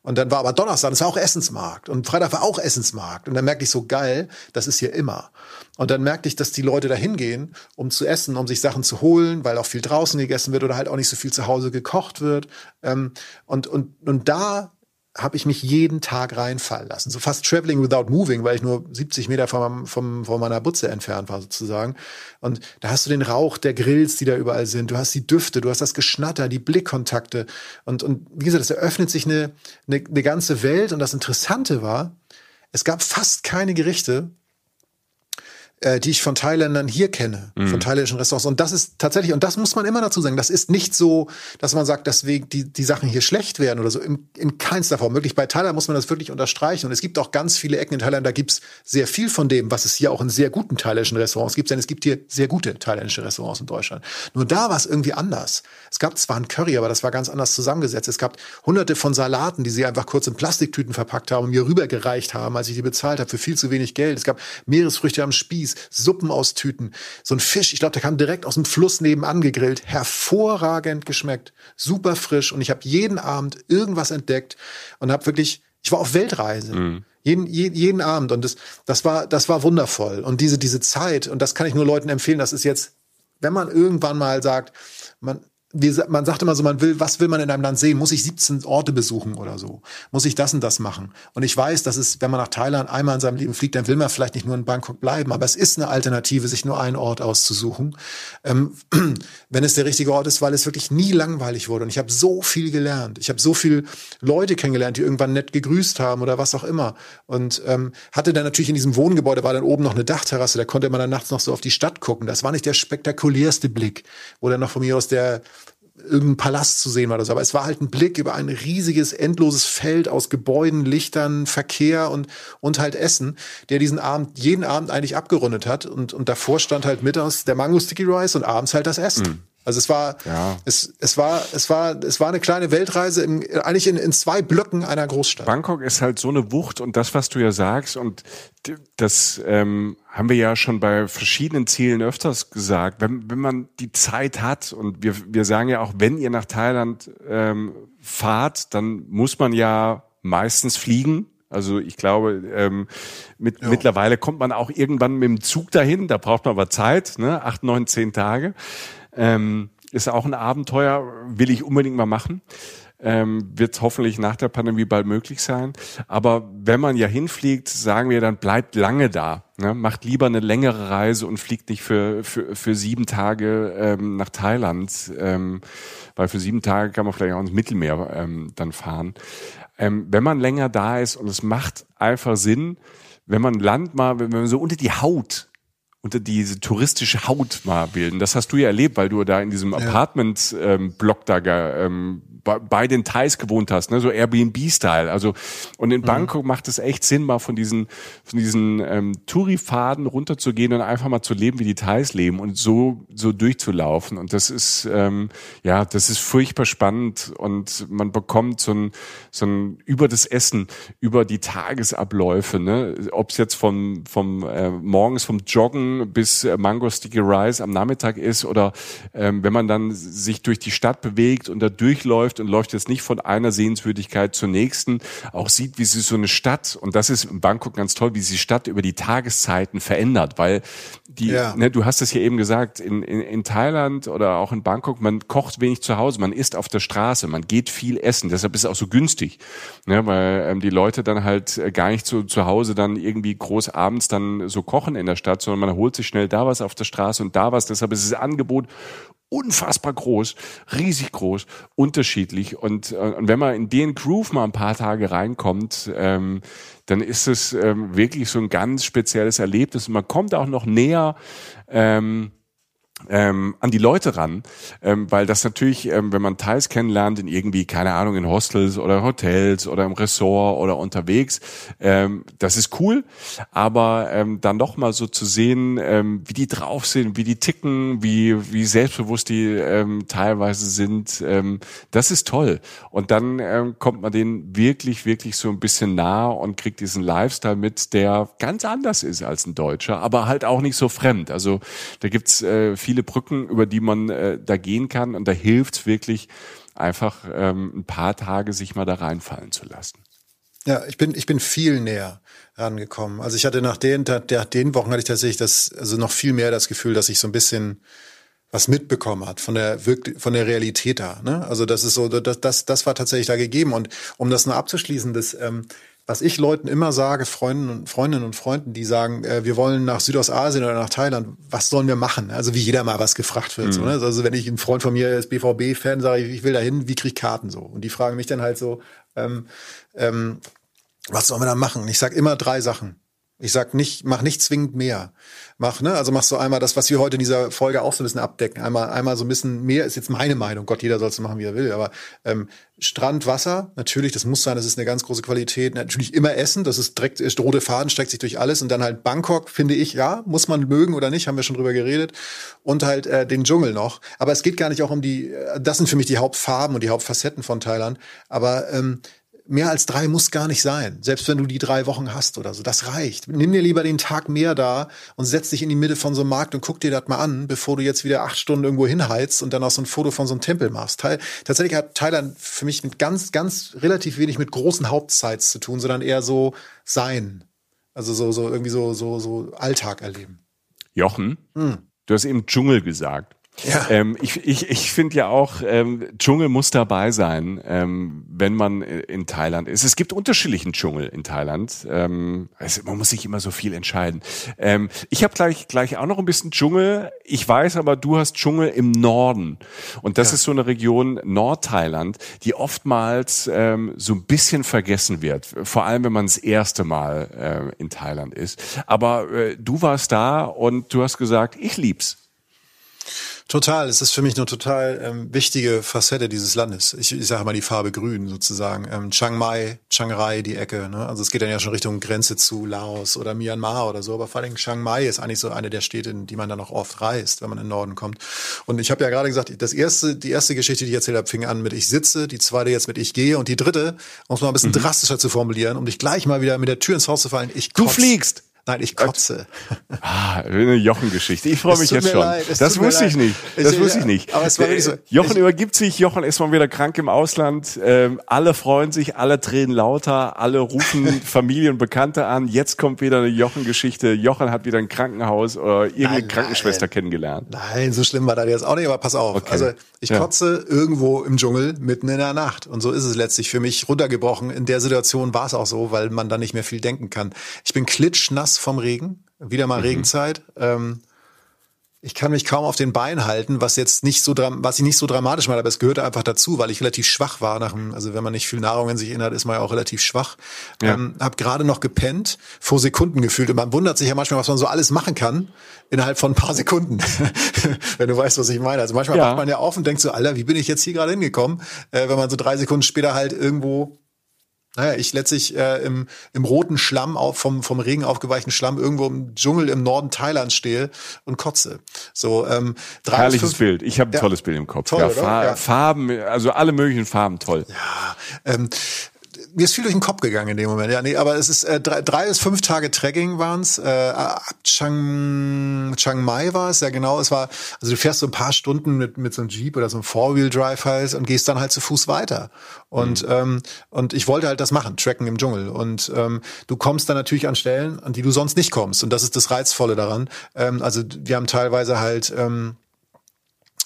Und dann war aber Donnerstag, das war auch Essensmarkt. Und Freitag war auch Essensmarkt. Und dann merkte ich so, geil, das ist hier immer. Und dann merkte ich, dass die Leute da hingehen, um zu essen, um sich Sachen zu holen, weil auch viel draußen gegessen wird oder halt auch nicht so viel zu Hause gekocht wird. Ähm, und, und, und da habe ich mich jeden Tag reinfallen lassen. So fast traveling without moving, weil ich nur 70 Meter von, vom, von meiner Butze entfernt war sozusagen. Und da hast du den Rauch der Grills, die da überall sind. Du hast die Düfte, du hast das Geschnatter, die Blickkontakte. Und, und wie gesagt, es eröffnet sich eine, eine, eine ganze Welt. Und das Interessante war, es gab fast keine Gerichte, äh, die ich von Thailändern hier kenne, mhm. von thailändischen Restaurants. Und das ist tatsächlich, und das muss man immer dazu sagen, das ist nicht so, dass man sagt, deswegen die, die Sachen hier schlecht werden oder so. In, in keinster Form. Wirklich bei Thailand muss man das wirklich unterstreichen. Und es gibt auch ganz viele Ecken in Thailand, da gibt's sehr viel von dem, was es hier auch in sehr guten thailändischen Restaurants gibt. Denn es gibt hier sehr gute thailändische Restaurants in Deutschland. Nur da war es irgendwie anders. Es gab zwar ein Curry, aber das war ganz anders zusammengesetzt. Es gab hunderte von Salaten, die sie einfach kurz in Plastiktüten verpackt haben und mir rübergereicht haben, als ich die bezahlt habe, für viel zu wenig Geld. Es gab Meeresfrüchte am Spieß Spieß, Suppen aus Tüten. So ein Fisch, ich glaube, der kam direkt aus dem Fluss nebenan gegrillt. Hervorragend geschmeckt, super frisch. Und ich habe jeden Abend irgendwas entdeckt und habe wirklich, ich war auf Weltreise. Mhm. Jeden, jeden, jeden Abend. Und das, das, war, das war wundervoll. Und diese, diese Zeit, und das kann ich nur Leuten empfehlen, das ist jetzt, wenn man irgendwann mal sagt, man, wie, man sagt immer so, man will, was will man in einem Land sehen? Muss ich 17 Orte besuchen oder so? Muss ich das und das machen? Und ich weiß, dass es, wenn man nach Thailand einmal in seinem Leben fliegt, dann will man vielleicht nicht nur in Bangkok bleiben, aber es ist eine Alternative, sich nur einen Ort auszusuchen, ähm, [clears throat] wenn es der richtige Ort ist, weil es wirklich nie langweilig wurde. Und ich habe so viel gelernt. Ich habe so viele Leute kennengelernt, die irgendwann nett gegrüßt haben oder was auch immer. Und ähm, hatte dann natürlich in diesem Wohngebäude war dann oben noch eine Dachterrasse, da konnte man dann nachts noch so auf die Stadt gucken. Das war nicht der spektakulärste Blick, wo dann noch von mir aus der irgendein Palast zu sehen war so. Aber es war halt ein Blick über ein riesiges, endloses Feld aus Gebäuden, Lichtern, Verkehr und, und halt Essen, der diesen Abend, jeden Abend eigentlich abgerundet hat. Und, und davor stand halt mittags der Mango Sticky Rice und abends halt das Essen. Also es war, ja. es, es war, es war, es war eine kleine Weltreise im, eigentlich in, in zwei Blöcken einer Großstadt. Bangkok ist halt so eine Wucht und das, was du ja sagst und das ähm, haben wir ja schon bei verschiedenen Zielen öfters gesagt. Wenn, wenn man die Zeit hat und wir, wir sagen ja auch, wenn ihr nach Thailand ähm, fahrt, dann muss man ja meistens fliegen. Also ich glaube, ähm, mit, ja. mittlerweile kommt man auch irgendwann mit dem Zug dahin. Da braucht man aber Zeit, ne? acht, neun, zehn Tage. Ähm, ist auch ein Abenteuer, will ich unbedingt mal machen. Ähm, wird hoffentlich nach der Pandemie bald möglich sein. Aber wenn man ja hinfliegt, sagen wir, dann bleibt lange da. Ne? Macht lieber eine längere Reise und fliegt nicht für, für, für sieben Tage ähm, nach Thailand, ähm, weil für sieben Tage kann man vielleicht auch ins Mittelmeer ähm, dann fahren. Ähm, wenn man länger da ist und es macht einfach Sinn, wenn man Land mal, wenn man so unter die Haut unter diese touristische Haut mal bilden. Das hast du ja erlebt, weil du da in diesem ja. Apartment-Block ähm, da ähm, bei den Thais gewohnt hast, ne? so Airbnb-Style. Also und in mhm. Bangkok macht es echt Sinn, mal von diesen von diesen ähm, Touri-Faden runterzugehen und einfach mal zu leben, wie die Thais leben und so so durchzulaufen. Und das ist ähm, ja, das ist furchtbar spannend und man bekommt so ein so ein über das Essen, über die Tagesabläufe, ne? ob es jetzt vom vom äh, morgens vom Joggen bis äh, Mango Sticky Rice am Nachmittag ist oder ähm, wenn man dann sich durch die Stadt bewegt und da durchläuft läuft und läuft jetzt nicht von einer Sehenswürdigkeit zur nächsten, auch sieht, wie sich so eine Stadt, und das ist in Bangkok ganz toll, wie sich die Stadt über die Tageszeiten verändert, weil die, ja. ne, du hast es ja eben gesagt, in, in, in Thailand oder auch in Bangkok, man kocht wenig zu Hause, man isst auf der Straße, man geht viel essen, deshalb ist es auch so günstig, ne, weil ähm, die Leute dann halt äh, gar nicht zu, zu Hause dann irgendwie groß abends dann so kochen in der Stadt, sondern man holt sich schnell da was auf der Straße und da was, deshalb ist das Angebot unfassbar groß, riesig groß, unterschiedlich. Und, äh, und wenn man in den Groove mal ein paar Tage reinkommt, ähm, dann ist es ähm, wirklich so ein ganz spezielles Erlebnis. Und man kommt auch noch näher ähm, ähm, an die Leute ran, ähm, weil das natürlich, ähm, wenn man Thais kennenlernt, in irgendwie, keine Ahnung, in Hostels oder Hotels oder im Ressort oder unterwegs, ähm, das ist cool, aber ähm, dann doch mal so zu sehen, ähm, wie die drauf sind, wie die ticken, wie, wie selbstbewusst die ähm, teilweise sind, ähm, das ist toll. Und dann ähm, kommt man denen wirklich, wirklich so ein bisschen nah und kriegt diesen Lifestyle mit, der ganz anders ist als ein Deutscher, aber halt auch nicht so fremd. Also da gibt's äh, Brücken, über die man äh, da gehen kann. Und da hilft wirklich einfach ähm, ein paar Tage sich mal da reinfallen zu lassen. Ja, ich bin, ich bin viel näher rangekommen. Also ich hatte nach den, der, den Wochen hatte ich tatsächlich das, also noch viel mehr das Gefühl, dass ich so ein bisschen was mitbekommen hat von der von der Realität da. Ne? Also das ist so, das, das, das war tatsächlich da gegeben. Und um das nur abzuschließen, das, ähm, was ich Leuten immer sage, Freunden und Freundinnen und Freunden, die sagen, äh, wir wollen nach Südostasien oder nach Thailand, was sollen wir machen? Also wie jeder mal was gefragt wird. Mhm. So, ne? Also wenn ich ein Freund von mir ist BVB-Fan, sage ich, ich will dahin, wie krieg ich Karten so? Und die fragen mich dann halt so, ähm, ähm, was sollen wir da machen? Und ich sage immer drei Sachen. Ich sag nicht, mach nicht zwingend mehr. Mach, ne? Also machst du einmal das, was wir heute in dieser Folge auch so ein bisschen abdecken. Einmal, einmal so ein bisschen mehr ist jetzt meine Meinung. Gott, jeder soll es machen, wie er will. Aber ähm, Strand, Wasser, natürlich, das muss sein, das ist eine ganz große Qualität. Natürlich immer Essen, das ist direkt, ist rote Faden, streckt sich durch alles. Und dann halt Bangkok, finde ich, ja, muss man mögen oder nicht, haben wir schon drüber geredet. Und halt äh, den Dschungel noch. Aber es geht gar nicht auch um die, äh, das sind für mich die Hauptfarben und die Hauptfacetten von Thailand. Aber ähm, mehr als drei muss gar nicht sein. Selbst wenn du die drei Wochen hast oder so. Das reicht. Nimm dir lieber den Tag mehr da und setz dich in die Mitte von so einem Markt und guck dir das mal an, bevor du jetzt wieder acht Stunden irgendwo hinheizt und dann auch so ein Foto von so einem Tempel machst. Teil, tatsächlich hat Thailand für mich mit ganz, ganz relativ wenig mit großen Hauptsites zu tun, sondern eher so sein. Also so, so irgendwie so, so, so Alltag erleben. Jochen, hm. du hast eben Dschungel gesagt. Ja. Ähm, ich ich, ich finde ja auch, ähm, Dschungel muss dabei sein, ähm, wenn man in Thailand ist. Es gibt unterschiedlichen Dschungel in Thailand. Ähm, also man muss sich immer so viel entscheiden. Ähm, ich habe gleich, gleich auch noch ein bisschen Dschungel. Ich weiß aber, du hast Dschungel im Norden. Und das ja. ist so eine Region Nordthailand, die oftmals ähm, so ein bisschen vergessen wird. Vor allem, wenn man das erste Mal äh, in Thailand ist. Aber äh, du warst da und du hast gesagt, ich lieb's. Total. Es ist für mich eine total ähm, wichtige Facette dieses Landes. Ich, ich sage mal die Farbe Grün sozusagen. Ähm, Chiang Mai, Chiang Rai, die Ecke. Ne? Also es geht dann ja schon Richtung Grenze zu Laos oder Myanmar oder so. Aber vor allem Chiang Mai ist eigentlich so eine der Städte, in die man dann auch oft reist, wenn man in den Norden kommt. Und ich habe ja gerade gesagt, das erste, die erste Geschichte, die ich erzählt habe, fing an mit ich sitze, die zweite jetzt mit ich gehe und die dritte, um es mal ein bisschen mhm. drastischer zu formulieren, um dich gleich mal wieder mit der Tür ins Haus zu fallen. Ich kotz. Du fliegst. Nein, ich kotze. Ah, eine Jochengeschichte. Ich freue mich jetzt schon. Leid, das wusste ich nicht. Das ich, wusste ich nicht. Aber es war so. Jochen ich, übergibt sich. Jochen ist mal wieder krank im Ausland. Ähm, alle freuen sich, alle drehen lauter, alle rufen [laughs] Familie und Bekannte an. Jetzt kommt wieder eine Jochengeschichte. Jochen hat wieder ein Krankenhaus oder irgendeine nein, Krankenschwester nein. kennengelernt. Nein, so schlimm war das jetzt auch nicht. Aber pass auf. Okay. Also ich kotze ja. irgendwo im Dschungel mitten in der Nacht. Und so ist es letztlich für mich runtergebrochen. In der Situation war es auch so, weil man da nicht mehr viel denken kann. Ich bin klitschnass vom Regen, wieder mal mhm. Regenzeit. Ähm, ich kann mich kaum auf den Beinen halten, was jetzt nicht so was ich nicht so dramatisch meine, aber es gehörte einfach dazu, weil ich relativ schwach war nach dem, also wenn man nicht viel Nahrung in sich erinnert, ist man ja auch relativ schwach. Ja. Ähm, hab gerade noch gepennt, vor Sekunden gefühlt und man wundert sich ja manchmal, was man so alles machen kann innerhalb von ein paar Sekunden, [laughs] wenn du weißt, was ich meine. Also manchmal ja. wacht man ja auf und denkt so, Alter, wie bin ich jetzt hier gerade hingekommen, äh, wenn man so drei Sekunden später halt irgendwo naja, ich letztlich äh, im, im roten Schlamm auf, vom, vom Regen aufgeweichten Schlamm irgendwo im Dschungel im Norden Thailands stehe und kotze. So, ähm, drei Herrliches fünf, Bild. Ich habe ein ja, tolles Bild im Kopf. Toll, ja, Fa ja. Farben, also alle möglichen Farben, toll. Ja, ähm, mir ist viel durch den Kopf gegangen in dem Moment. Ja, nee, aber es ist äh, drei, drei bis fünf Tage Trekking waren's. Äh, ab Chiang, Chiang Mai war es, ja genau. Es war, also du fährst so ein paar Stunden mit, mit so einem Jeep oder so einem Four-Wheel-Drive halt und gehst dann halt zu Fuß weiter. Und, mhm. ähm, und ich wollte halt das machen, Tracken im Dschungel. Und ähm, du kommst dann natürlich an Stellen, an die du sonst nicht kommst. Und das ist das Reizvolle daran. Ähm, also wir haben teilweise halt ähm,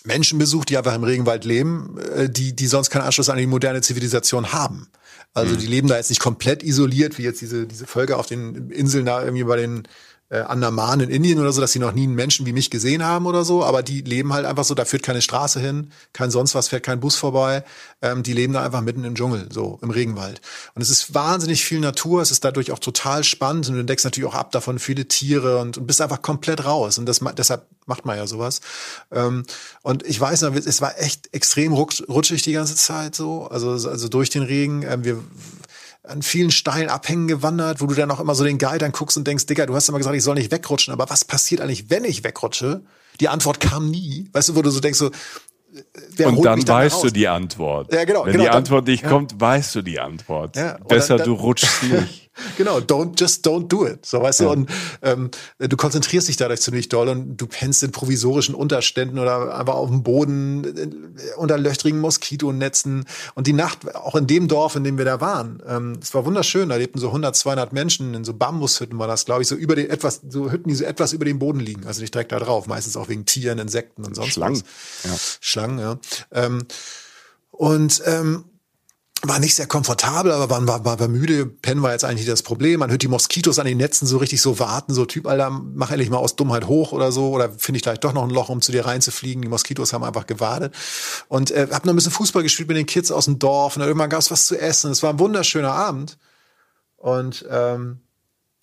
Menschen besucht, die einfach im Regenwald leben, äh, die, die sonst keinen Anschluss an die moderne Zivilisation haben. Also mhm. die leben da jetzt nicht komplett isoliert, wie jetzt diese, diese Völker auf den Inseln da irgendwie bei den äh, Andaman in Indien oder so, dass sie noch nie einen Menschen wie mich gesehen haben oder so, aber die leben halt einfach so, da führt keine Straße hin, kein sonst was, fährt kein Bus vorbei. Ähm, die leben da einfach mitten im Dschungel, so im Regenwald. Und es ist wahnsinnig viel Natur, es ist dadurch auch total spannend und du entdeckst natürlich auch ab davon viele Tiere und, und bist einfach komplett raus. Und das, deshalb macht man ja sowas. Ähm, und ich weiß noch, es war echt extrem rutschig die ganze Zeit so, also, also durch den Regen. Ähm, wir an vielen steilen Abhängen gewandert, wo du dann auch immer so den Guide anguckst und denkst, Digga, du hast immer gesagt, ich soll nicht wegrutschen, aber was passiert eigentlich, wenn ich wegrutsche? Die Antwort kam nie. Weißt du, wo du so denkst, so, Wer und dann, dann weißt du die Antwort. Ja, genau. Wenn genau, die Antwort nicht ja. kommt, weißt du die Antwort. Ja, Besser, dann, du rutschst nicht. [laughs] genau, don't just don't do it. So weißt ja. du, und ähm, du konzentrierst dich dadurch ziemlich doll und du pennst in provisorischen Unterständen oder einfach auf dem Boden äh, unter löchrigen Moskitonetzen. Und die Nacht, auch in dem Dorf, in dem wir da waren, ähm, es war wunderschön. Da lebten so 100, 200 Menschen in so Bambushütten war das, glaube ich, so über den etwas, so Hütten, die so etwas über dem Boden liegen. Also nicht direkt da drauf, meistens auch wegen Tieren, Insekten und sonst Schlangen. was. Ja. Schlangen, ja. Ähm, und ähm, war nicht sehr komfortabel, aber man war, war, war müde. Pennen war jetzt eigentlich das Problem. Man hört die Moskitos an den Netzen so richtig so warten, so Typ, Alter, mach endlich mal aus Dummheit hoch oder so. Oder finde ich gleich doch noch ein Loch, um zu dir reinzufliegen. Die Moskitos haben einfach gewartet. Und äh, hab noch ein bisschen Fußball gespielt mit den Kids aus dem Dorf und dann irgendwann gab es was zu essen. Es war ein wunderschöner Abend. Und ähm,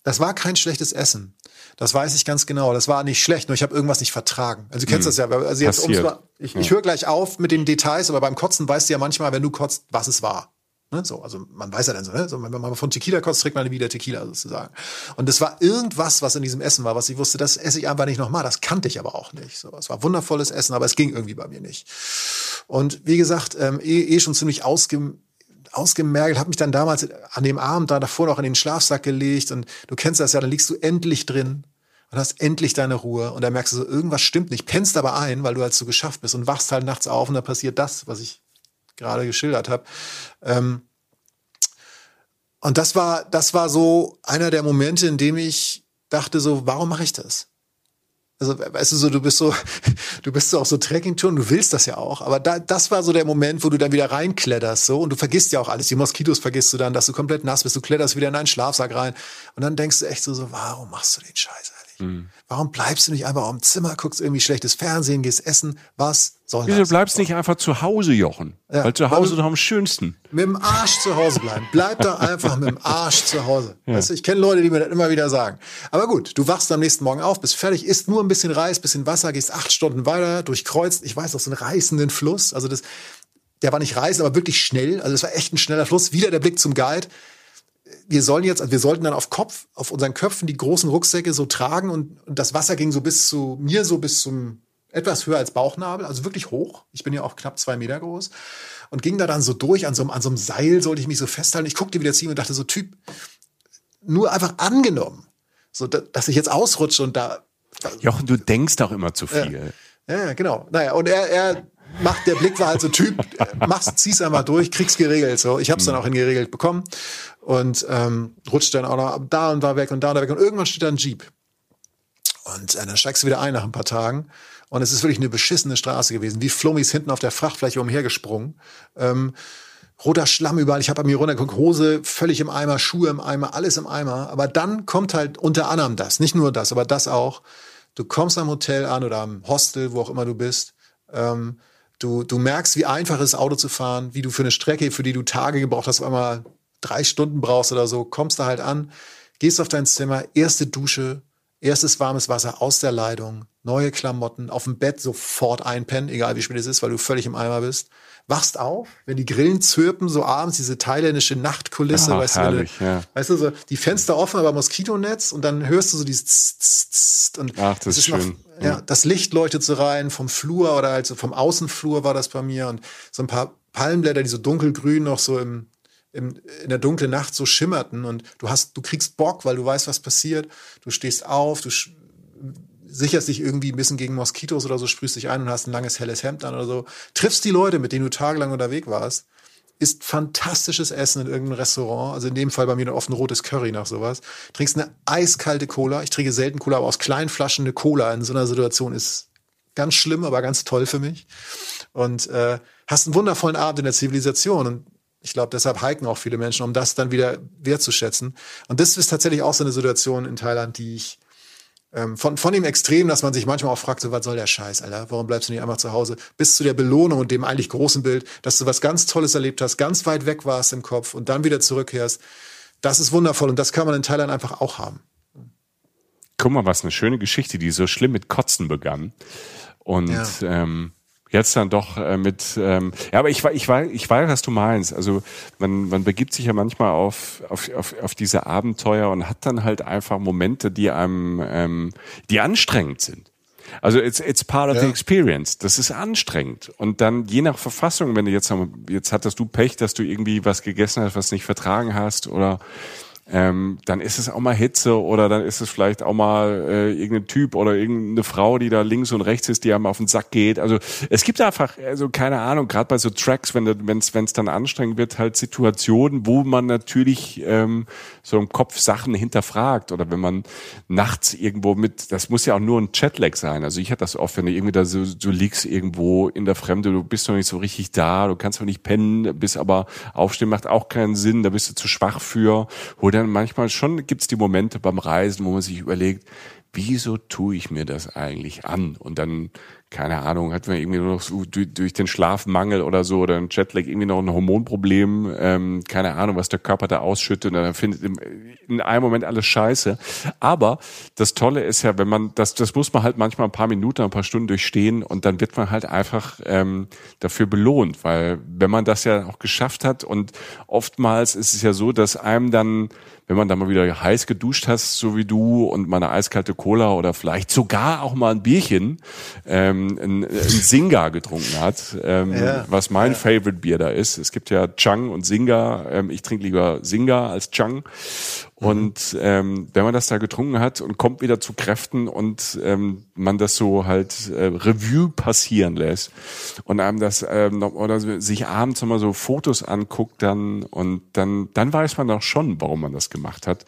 das war kein schlechtes Essen. Das weiß ich ganz genau. Das war nicht schlecht, nur ich habe irgendwas nicht vertragen. Also du kennst hm. das ja. Also jetzt, um's mal, ich, ja. ich höre gleich auf mit den Details, aber beim Kotzen weißt du ja manchmal, wenn du kotzt, was es war. Ne? So, also man weiß ja dann so, ne? so, wenn man von Tequila kotzt, trinkt man wieder Tequila sozusagen. Und das war irgendwas, was in diesem Essen war, was ich wusste, das esse ich einfach nicht nochmal. Das kannte ich aber auch nicht. So, es war wundervolles Essen, aber es ging irgendwie bei mir nicht. Und wie gesagt, ähm, eh, eh schon ziemlich ausge ausgemergelt, habe mich dann damals an dem Abend da davor noch in den Schlafsack gelegt und du kennst das ja, dann liegst du endlich drin und hast endlich deine Ruhe und dann merkst du so, irgendwas stimmt nicht, pennst aber ein, weil du halt so geschafft bist und wachst halt nachts auf und da passiert das, was ich gerade geschildert habe. Ähm, und das war, das war so einer der Momente, in dem ich dachte so, warum mache ich das? Also, weißt du, so, du bist so, [laughs] du bist so auch so Trekkingtouren, du willst das ja auch, aber da, das war so der Moment, wo du dann wieder reinkletterst, so, und du vergisst ja auch alles. Die Moskitos vergisst du dann, dass du komplett nass bist, du kletterst wieder in deinen Schlafsack rein, und dann denkst du echt so, so warum machst du den Scheiß? Mhm. Warum bleibst du nicht einfach im Zimmer, guckst irgendwie schlechtes Fernsehen, gehst essen? Was soll Wieso das? Wieso bleibst du nicht einfach zu Hause, Jochen? Ja. Weil zu Hause doch am schönsten. Mit dem Arsch zu Hause bleiben. Bleib doch einfach mit dem Arsch zu Hause. [laughs] Ja. Weißt du, ich kenne Leute, die mir das immer wieder sagen. Aber gut, du wachst am nächsten Morgen auf, bist fertig, isst nur ein bisschen Reis, bisschen Wasser, gehst acht Stunden weiter, durchkreuzt, ich weiß noch, so einen reißenden Fluss. Also das, der war nicht reißend, aber wirklich schnell. Also es war echt ein schneller Fluss. Wieder der Blick zum Guide wir sollen jetzt, also wir sollten dann auf Kopf, auf unseren Köpfen die großen Rucksäcke so tragen und, und das Wasser ging so bis zu mir so bis zum etwas höher als Bauchnabel, also wirklich hoch. Ich bin ja auch knapp zwei Meter groß und ging da dann so durch an so, an so einem Seil sollte ich mich so festhalten. Ich guckte wieder ziehen und dachte so Typ, nur einfach angenommen, so dass ich jetzt ausrutsche und da. Jochen, du denkst doch immer zu viel. Ja, ja genau. Naja, und er, er macht, der Blick war halt so Typ, machst, zieh's einmal durch, kriegst geregelt. So, ich hab's dann auch hingeregelt bekommen und ähm, rutscht dann auch noch da und da weg und da und da weg und irgendwann steht da ein Jeep. Und äh, dann steigst du wieder ein nach ein paar Tagen und es ist wirklich eine beschissene Straße gewesen, wie Flummis hinten auf der Frachtfläche umhergesprungen. Ähm, roter Schlamm überall. Ich habe bei mir runtergeguckt, Hose völlig im Eimer, Schuhe im Eimer, alles im Eimer. Aber dann kommt halt unter anderem das, nicht nur das, aber das auch du kommst am Hotel an oder am Hostel, wo auch immer du bist. Ähm, du, du merkst, wie einfach es ist, Auto zu fahren, wie du für eine Strecke, für die du Tage gebraucht hast, auf einmal drei Stunden brauchst oder so, kommst da halt an, gehst auf dein Zimmer, erste Dusche, erstes warmes Wasser aus der Leitung, neue Klamotten, auf dem Bett sofort einpennen, egal wie spät es ist, weil du völlig im Eimer bist. Wachst auf, wenn die Grillen zirpen, so abends, diese thailändische Nachtkulisse, Ach, weißt, herrlich, du, ja. weißt du, so die Fenster offen, aber Moskitonetz und dann hörst du so dieses Tss, Tss, und Ach, das ist noch, schön. ja, das Licht leuchtet so rein vom Flur oder halt so vom Außenflur war das bei mir und so ein paar Palmblätter, die so dunkelgrün noch so im, im, in der dunklen Nacht so schimmerten und du hast, du kriegst Bock, weil du weißt, was passiert. Du stehst auf, du sicherst dich irgendwie ein bisschen gegen Moskitos oder so, sprühst dich ein und hast ein langes helles Hemd an oder so. Triffst die Leute, mit denen du tagelang unterwegs warst. Isst fantastisches Essen in irgendeinem Restaurant. Also in dem Fall bei mir oft ein rotes Curry nach sowas. Trinkst eine eiskalte Cola. Ich trinke selten Cola, aber aus kleinen Flaschen eine Cola in so einer Situation ist ganz schlimm, aber ganz toll für mich. Und äh, hast einen wundervollen Abend in der Zivilisation. Und ich glaube, deshalb hiken auch viele Menschen, um das dann wieder wertzuschätzen. Und das ist tatsächlich auch so eine Situation in Thailand, die ich ähm, von, von dem Extrem, dass man sich manchmal auch fragt, so, was soll der Scheiß, Alter? Warum bleibst du nicht einfach zu Hause? Bis zu der Belohnung und dem eigentlich großen Bild, dass du was ganz Tolles erlebt hast, ganz weit weg warst im Kopf und dann wieder zurückkehrst. Das ist wundervoll und das kann man in Thailand einfach auch haben. Guck mal, was eine schöne Geschichte, die so schlimm mit Kotzen begann. Und Ja. ähm, jetzt dann doch äh, mit, ähm, ja, aber ich, ich, weiß, ich weiß, was du meinst. Also man, man begibt sich ja manchmal auf, auf, auf, auf diese Abenteuer und hat dann halt einfach Momente, die einem, ähm, die anstrengend sind. Also it's, it's part of Ja. the experience. Das ist anstrengend. Und dann je nach Verfassung, wenn du jetzt, jetzt hattest du Pech, dass du irgendwie was gegessen hast, was nicht vertragen hast oder ähm, dann ist es auch mal Hitze oder dann ist es vielleicht auch mal äh, irgendein Typ oder irgendeine Frau, die da links und rechts ist, die einem auf den Sack geht. Also es gibt einfach, also keine Ahnung, gerade bei so Tracks, wenn es wenn es dann anstrengend wird, halt Situationen, wo man natürlich ähm, so im Kopf Sachen hinterfragt oder wenn man nachts irgendwo mit, das muss ja auch nur ein Chatlag sein. Also ich hatte das oft, wenn du irgendwie da so, du liegst irgendwo in der Fremde, du bist noch nicht so richtig da, du kannst noch nicht pennen, bist aber aufstehen macht auch keinen Sinn, da bist du zu schwach für. Wo dann manchmal schon gibt's die Momente beim Reisen, wo man sich überlegt, wieso tue ich mir das eigentlich an? Und dann, keine Ahnung, hat man irgendwie nur noch so durch, den Schlafmangel oder so oder ein Jetlag irgendwie noch ein Hormonproblem, ähm, keine Ahnung, was der Körper da ausschüttet und dann findet in einem Moment alles scheiße. Aber das Tolle ist ja, wenn man, das, das muss man halt manchmal ein paar Minuten, ein paar Stunden durchstehen und dann wird man halt einfach ähm, dafür belohnt, weil wenn man das ja auch geschafft hat und oftmals ist es ja so, dass einem dann wenn man dann mal wieder heiß geduscht hast, so wie du, und mal eine eiskalte Cola oder vielleicht sogar auch mal ein Bierchen, ähm, ein, ein Singa getrunken hat, ähm, Ja, was mein Favorite Bier da ist. Es gibt ja Chang und Singa. Ähm, ich trinke lieber Singa als Chang. Und ähm, wenn man das da getrunken hat und kommt wieder zu Kräften und ähm, man das so halt äh, Revue passieren lässt und einem das ähm, noch, oder sich abends nochmal so Fotos anguckt dann und dann dann weiß man doch schon, warum man das gemacht hat,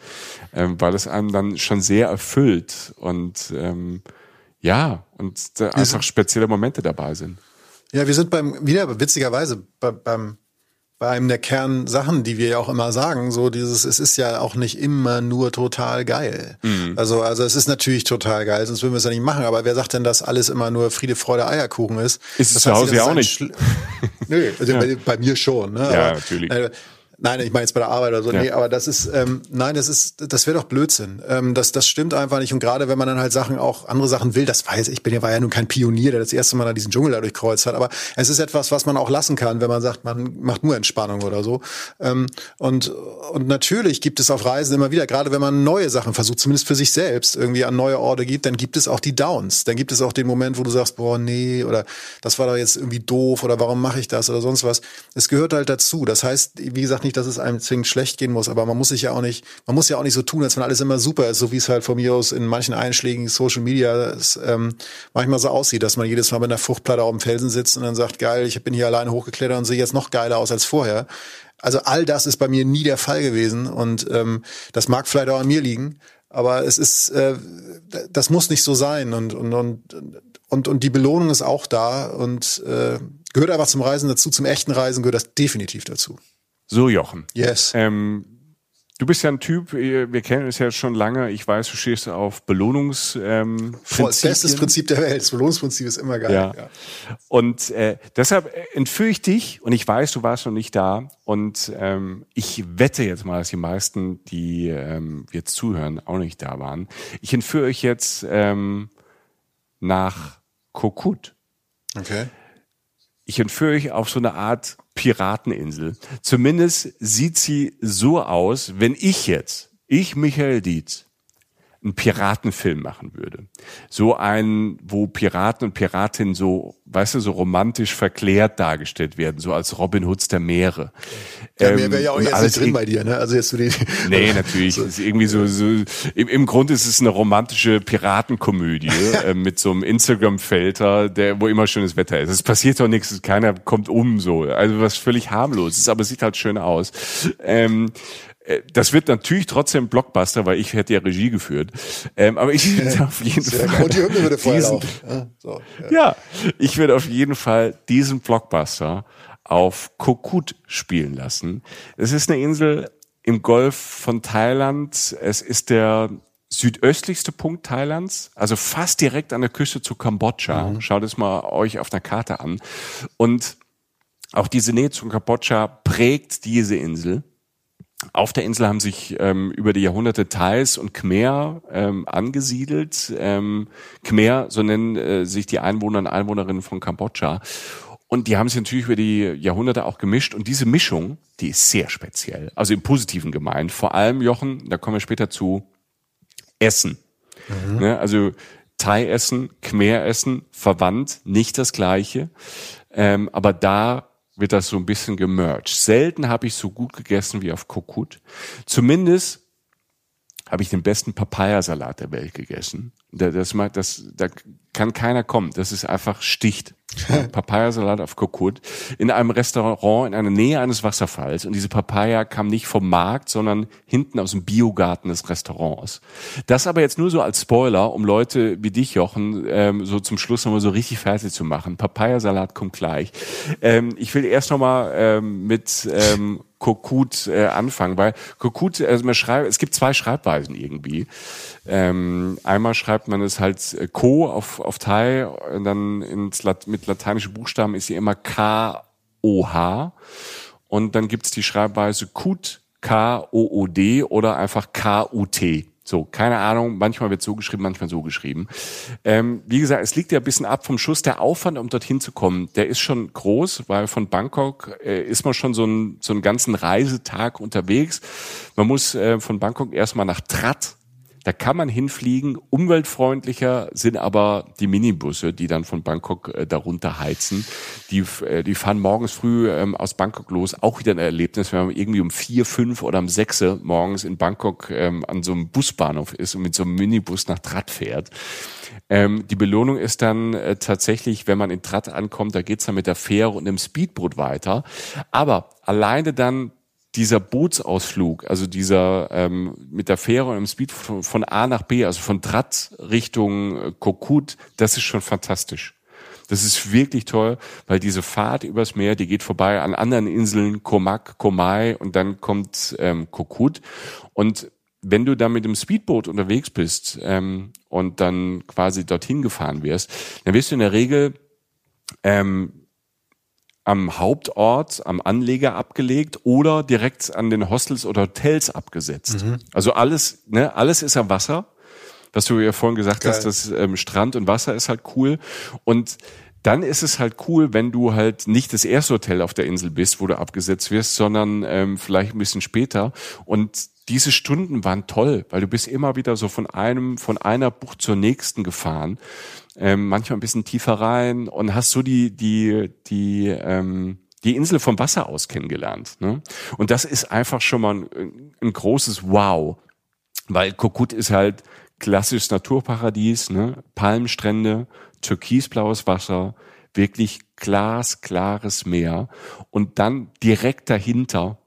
ähm, weil es einem dann schon sehr erfüllt und ähm, ja und da einfach spezielle Momente dabei sind. Ja, wir sind beim, wieder witzigerweise, bei, beim, bei einem der Kernsachen, die wir ja auch immer sagen, so dieses, es ist ja auch nicht immer nur total geil. Mhm. Also, also es ist natürlich total geil, sonst würden wir es ja nicht machen, aber wer sagt denn, dass alles immer nur Friede, Freude, Eierkuchen ist? Ist es Das zu heißt, Hause ja auch nicht. [laughs] Nö, also bei, bei mir schon, ne? Ja, natürlich. Äh, Nein, ich meine jetzt bei der Arbeit oder so. Ja. Nee, aber das ist, ähm, nein, das ist, das wäre doch Blödsinn. Ähm, das, das stimmt einfach nicht. Und gerade wenn man dann halt Sachen auch, andere Sachen will, das weiß ich, bin ja, war ja nun kein Pionier, der das erste Mal da diesen Dschungel da durchkreuzt hat. Aber es ist etwas, was man auch lassen kann, wenn man sagt, man macht nur Entspannung oder so. Ähm, und, und natürlich gibt es auf Reisen immer wieder, gerade wenn man neue Sachen versucht, zumindest für sich selbst irgendwie an neue Orte geht, dann gibt es auch die Downs. Dann gibt es auch den Moment, wo du sagst, boah, nee, oder das war doch jetzt irgendwie doof oder warum mache ich das oder sonst was. Es gehört halt dazu. Das heißt, wie gesagt, nicht, dass es einem zwingend schlecht gehen muss, aber man muss sich ja auch nicht, man muss ja auch nicht so tun, als wenn alles immer super ist, so wie es halt von mir aus in manchen einschlägigen Social Media ähm, manchmal so aussieht, dass man jedes Mal mit einer Fruchtplatte auf dem Felsen sitzt und dann sagt, geil, ich bin hier alleine hochgeklettert und sehe jetzt noch geiler aus als vorher. Also all das ist bei mir nie der Fall gewesen und ähm, das mag vielleicht auch an mir liegen, aber es ist, äh, das muss nicht so sein und und und und, und die Belohnung ist auch da und äh, gehört einfach zum Reisen dazu, zum echten Reisen gehört das definitiv dazu. So Jochen. Yes. Ähm, Du bist ja ein Typ, wir kennen uns ja schon lange. Ich weiß, du stehst auf Belohnungs. Ähm, Voll, bestes Prinzip der Welt. Das Belohnungsprinzip ist immer geil. Ja. ja. Und äh, deshalb entführe ich dich und ich weiß, du warst noch nicht da. Und ähm, ich wette jetzt mal, dass die meisten, die ähm, jetzt zuhören, auch nicht da waren. Ich entführe euch jetzt ähm, nach Kokut. Okay. Ich entführe euch auf so eine Art Pirateninsel. Zumindest sieht sie so aus, wenn ich jetzt, ich Michael Dietz, einen Piratenfilm machen würde. So einen, wo Piraten und Piratinnen so, weißt du, so romantisch verklärt dargestellt werden, so als Robin Hoods der Meere. Ja, ähm, wäre ja auch jetzt nicht drin bei dir, ne? Also jetzt für die. Nee, natürlich. [laughs] so. Ist irgendwie so, so im, im Grunde ist es eine romantische Piratenkomödie [laughs] äh, mit so einem Instagram-Filter, der, wo immer schönes Wetter ist. Es passiert doch nichts, keiner kommt um so. Also was völlig harmlos ist, aber es sieht halt schön aus. Ähm, äh, das wird natürlich trotzdem Blockbuster, weil ich hätte ja Regie geführt. Ähm, aber ich [laughs] würde auf jeden Sehr Fall. Die Hymne würde diesen, ja, so, ja. ja, ich würde auf jeden Fall diesen Blockbuster auf Kokut spielen lassen. Es ist eine Insel im Golf von Thailand. Es ist der südöstlichste Punkt Thailands, also fast direkt an der Küste zu Kambodscha. Mhm. Schaut es mal euch auf einer Karte an. Und auch diese Nähe zu Kambodscha prägt diese Insel. Auf der Insel haben sich ähm, über die Jahrhunderte Thais und Khmer ähm, angesiedelt. Ähm, Khmer, so nennen äh, sich die Einwohner und Einwohnerinnen von Kambodscha. Und die haben sich natürlich über die Jahrhunderte auch gemischt. Und diese Mischung, die ist sehr speziell. Also im Positiven gemeint. Vor allem, Jochen, da kommen wir später zu, Essen. Mhm. Ne? Also Thai-Essen, Khmer-Essen, verwandt, nicht das Gleiche. Ähm, aber da wird das so ein bisschen gemerged. Selten habe ich so gut gegessen wie auf Kokut. Zumindest habe ich den besten Papayasalat der Welt gegessen. Das, das, das, da kann keiner kommen. Das ist einfach sticht. [laughs] Papayasalat auf Kokut in einem Restaurant in einer Nähe eines Wasserfalls. Und diese Papaya kam nicht vom Markt, sondern hinten aus dem Biogarten des Restaurants. Das aber jetzt nur so als Spoiler, um Leute wie dich, Jochen, ähm, so zum Schluss nochmal so richtig fertig zu machen. Papayasalat kommt gleich. Ähm, ich will erst nochmal ähm, mit ähm, Kokut äh, anfangen, weil Kokut, also man schreibt, es gibt zwei Schreibweisen irgendwie. Ähm, einmal schreibt man es halt äh, Ko auf, auf Thai, und dann ins Lat mit lateinischen Buchstaben ist sie immer K-O-H. Und dann gibt's die Schreibweise Kut, K-O-O-D oder einfach K-U-T. So, keine Ahnung, manchmal wird so geschrieben, manchmal so geschrieben. Ähm, wie gesagt, es liegt ja ein bisschen ab vom Schuss. Der Aufwand, um dorthin zu kommen, der ist schon groß, weil von Bangkok äh, ist man schon so, ein, so einen ganzen Reisetag unterwegs. Man muss äh, von Bangkok erstmal nach Trat, da kann man hinfliegen. Umweltfreundlicher sind aber die Minibusse, die dann von Bangkok äh, darunter heizen. Die, äh, die fahren morgens früh ähm, aus Bangkok los. Auch wieder ein Erlebnis, wenn man irgendwie um vier, fünf oder um sechs morgens in Bangkok ähm, an so einem Busbahnhof ist und mit so einem Minibus nach Trat fährt. Ähm, die Belohnung ist dann äh, tatsächlich, wenn man in Trat ankommt, da geht's dann mit der Fähre und dem Speedboot weiter. Aber alleine dann dieser Bootsausflug, also dieser ähm, mit der Fähre und im Speed von, von A nach B, also von Trat Richtung äh, Kokut, das ist schon fantastisch. Das ist wirklich toll, weil diese Fahrt übers Meer, die geht vorbei an anderen Inseln, Komak, Komai und dann kommt ähm, Kokut. Und wenn du dann mit dem Speedboot unterwegs bist ähm, und dann quasi dorthin gefahren wirst, dann wirst du in der Regel ähm, am Hauptort, am Anleger abgelegt oder direkt an den Hostels oder Hotels abgesetzt. Mhm. Also alles, ne, alles ist am Wasser. Was du ja vorhin gesagt Geil. hast, das ähm, Strand und Wasser ist halt cool. Und dann ist es halt cool, wenn du halt nicht das erste Hotel auf der Insel bist, wo du abgesetzt wirst, sondern ähm, vielleicht ein bisschen später. Und diese Stunden waren toll, weil du bist immer wieder so von einem, von einer Bucht zur nächsten gefahren ähm, manchmal ein bisschen tiefer rein und hast so die, die, die, ähm, die Insel vom Wasser aus kennengelernt. Ne? Und das ist einfach schon mal ein, ein großes Wow, weil Kokut ist halt klassisches Naturparadies, ne? Palmstrände, türkisblaues Wasser, wirklich glasklares Meer und dann direkt dahinter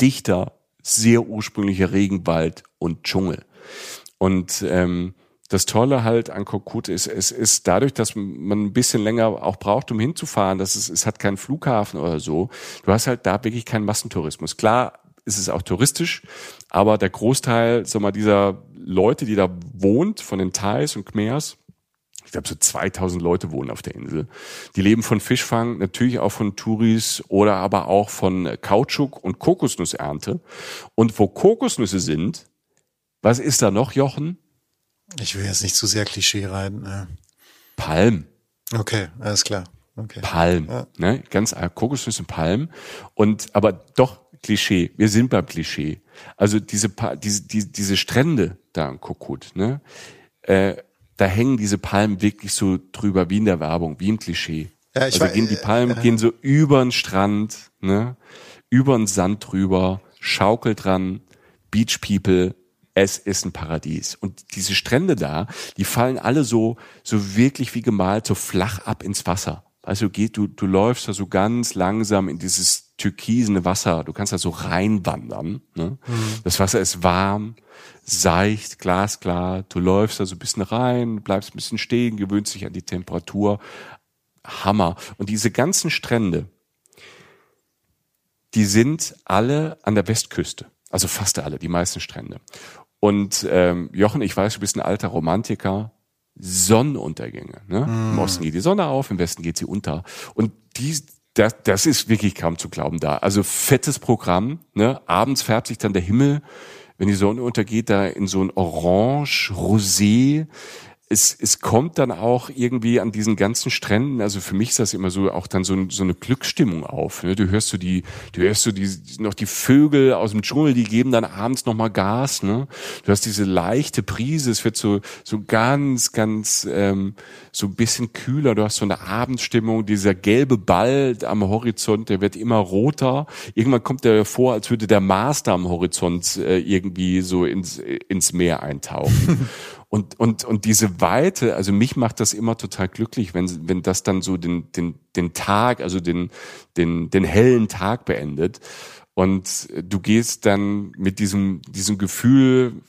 dichter, sehr ursprünglicher Regenwald und Dschungel. Und ähm, das Tolle halt an Kokut ist, es ist dadurch, dass man ein bisschen länger auch braucht, um hinzufahren, dass es, es hat keinen Flughafen oder so. Du hast halt da wirklich keinen Massentourismus. Klar, ist es auch touristisch, aber der Großteil, sag mal, dieser Leute, die da wohnt, von den Thais und Khmers, ich glaube so 2000 Leute wohnen auf der Insel. Die leben von Fischfang, natürlich auch von Touris oder aber auch von Kautschuk und Kokosnussernte. Und wo Kokosnüsse sind, was ist da noch, Jochen? Ich will jetzt nicht zu sehr Klischee rein. Ne? Palm. Okay, alles klar. Okay. Palm, ja. ne? Ganz Kokosnüsse Palm. Und aber doch Klischee. Wir sind beim Klischee. Also diese diese diese, diese Strände da am Kokut, ne? Äh, da hängen diese Palmen wirklich so drüber wie in der Werbung, wie im Klischee. Ja, ich also war, gehen die Palmen äh, gehen so über den Strand, ne? Über den Sand drüber, schaukelt dran, Beach People, es ist ein Paradies. Und diese Strände da, die fallen alle so, so wirklich wie gemalt, so flach ab ins Wasser. Also geht, du, du läufst da so ganz langsam in dieses türkisene Wasser. Du kannst da so reinwandern. Ne? Mhm. Das Wasser ist warm, seicht, glasklar. Du läufst da so ein bisschen rein, bleibst ein bisschen stehen, gewöhnst dich an die Temperatur. Hammer. Und diese ganzen Strände, die sind alle an der Westküste. Also fast alle, die meisten Strände. Und ähm, Jochen, ich weiß, du bist ein alter Romantiker. Sonnenuntergänge. Ne? Mm. Im Osten geht die Sonne auf, im Westen geht sie unter. Und die, das, das ist wirklich kaum zu glauben da. Also fettes Programm. Ne? Abends färbt sich dann der Himmel, wenn die Sonne untergeht, da in so ein Orange, Rosé es, es kommt dann auch irgendwie an diesen ganzen Stränden, also für mich ist das immer so auch dann so, so eine Glücksstimmung auf. Ne? Du hörst so die, du hörst so die, noch die Vögel aus dem Dschungel, die geben dann abends nochmal Gas. Ne? Du hast diese leichte Prise, es wird so, so ganz, ganz ähm, so ein bisschen kühler. Du hast so eine Abendstimmung, dieser gelbe Ball am Horizont, der wird immer roter. Irgendwann kommt der vor, als würde der da am Horizont äh, irgendwie so ins, ins Meer eintauchen. [laughs] Und, und, und diese Weite, also mich macht das immer total glücklich, wenn, wenn das dann so den, den, den Tag, also den, den, den hellen Tag beendet. Und du gehst dann mit diesem, diesem Gefühl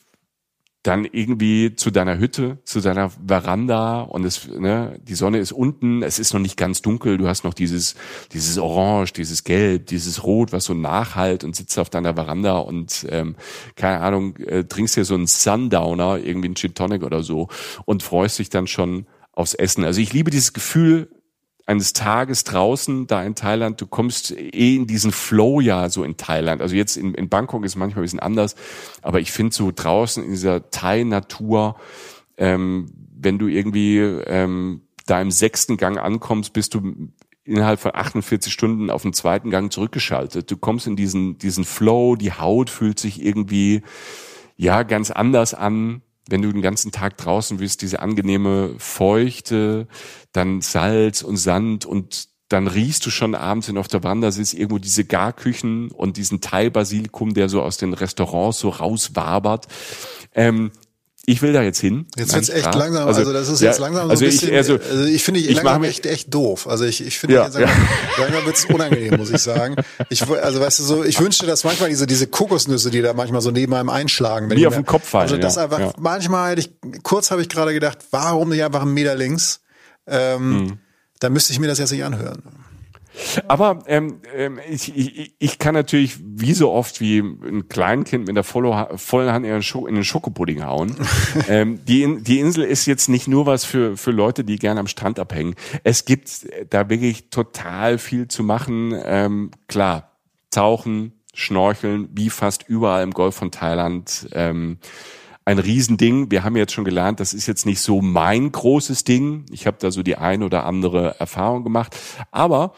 dann irgendwie zu deiner Hütte, zu deiner Veranda und es, ne, die Sonne ist unten, es ist noch nicht ganz dunkel, du hast noch dieses, dieses Orange, dieses Gelb, dieses Rot, was so nachhalt und sitzt auf deiner Veranda und ähm, keine Ahnung, äh, trinkst dir so einen Sundowner, irgendwie einen Gin Tonic oder so und freust dich dann schon aufs Essen. Also ich liebe dieses Gefühl, eines Tages draußen da in Thailand, du kommst eh in diesen Flow ja so in Thailand. Also jetzt in, in Bangkok ist manchmal ein bisschen anders, aber ich finde so draußen in dieser Thai-Natur, ähm, wenn du irgendwie ähm, da im sechsten Gang ankommst, bist du innerhalb von 48 Stunden auf den zweiten Gang zurückgeschaltet. Du kommst in diesen, diesen Flow, die Haut fühlt sich irgendwie, ja, ganz anders an wenn du den ganzen Tag draußen bist, diese angenehme Feuchte, dann Salz und Sand und dann riechst du schon abends, wenn du auf der Wander sitzt, irgendwo diese Garküchen und diesen Thai-Basilikum, der so aus den Restaurants so rauswabert. Ähm, ich will da jetzt hin. Jetzt wird's echt klar. langsam, also, also, das ist jetzt langsam so also ein bisschen, ich, also, also ich finde ich, ich langsam echt, echt doof. Also ich, ich finde ja, langsam, ja. langsam wird's unangenehm, muss ich sagen. Ich, also weißt du so, ich wünschte, dass manchmal diese, diese Kokosnüsse, die da manchmal so neben einem einschlagen. Wenn Wie auf den Kopf fallen. Also das ja, einfach, ja. manchmal hätte ich, kurz habe ich gerade gedacht, warum nicht einfach einen Meter links? Ähm, hm. Da müsste ich mir das jetzt nicht anhören. Aber ähm, ähm, ich, ich, ich kann natürlich wie so oft wie ein Kleinkind mit der vollen Hand in den, Scho in den Schokopudding hauen. [laughs] ähm, die, die Insel ist jetzt nicht nur was für, für Leute, die gerne am Strand abhängen. Es gibt da wirklich total viel zu machen. Ähm, klar, tauchen, schnorcheln, wie fast überall im Golf von Thailand. Ähm, ein Riesending. Wir haben jetzt schon gelernt, das ist jetzt nicht so mein großes Ding. Ich habe da so die ein oder andere Erfahrung gemacht. Aber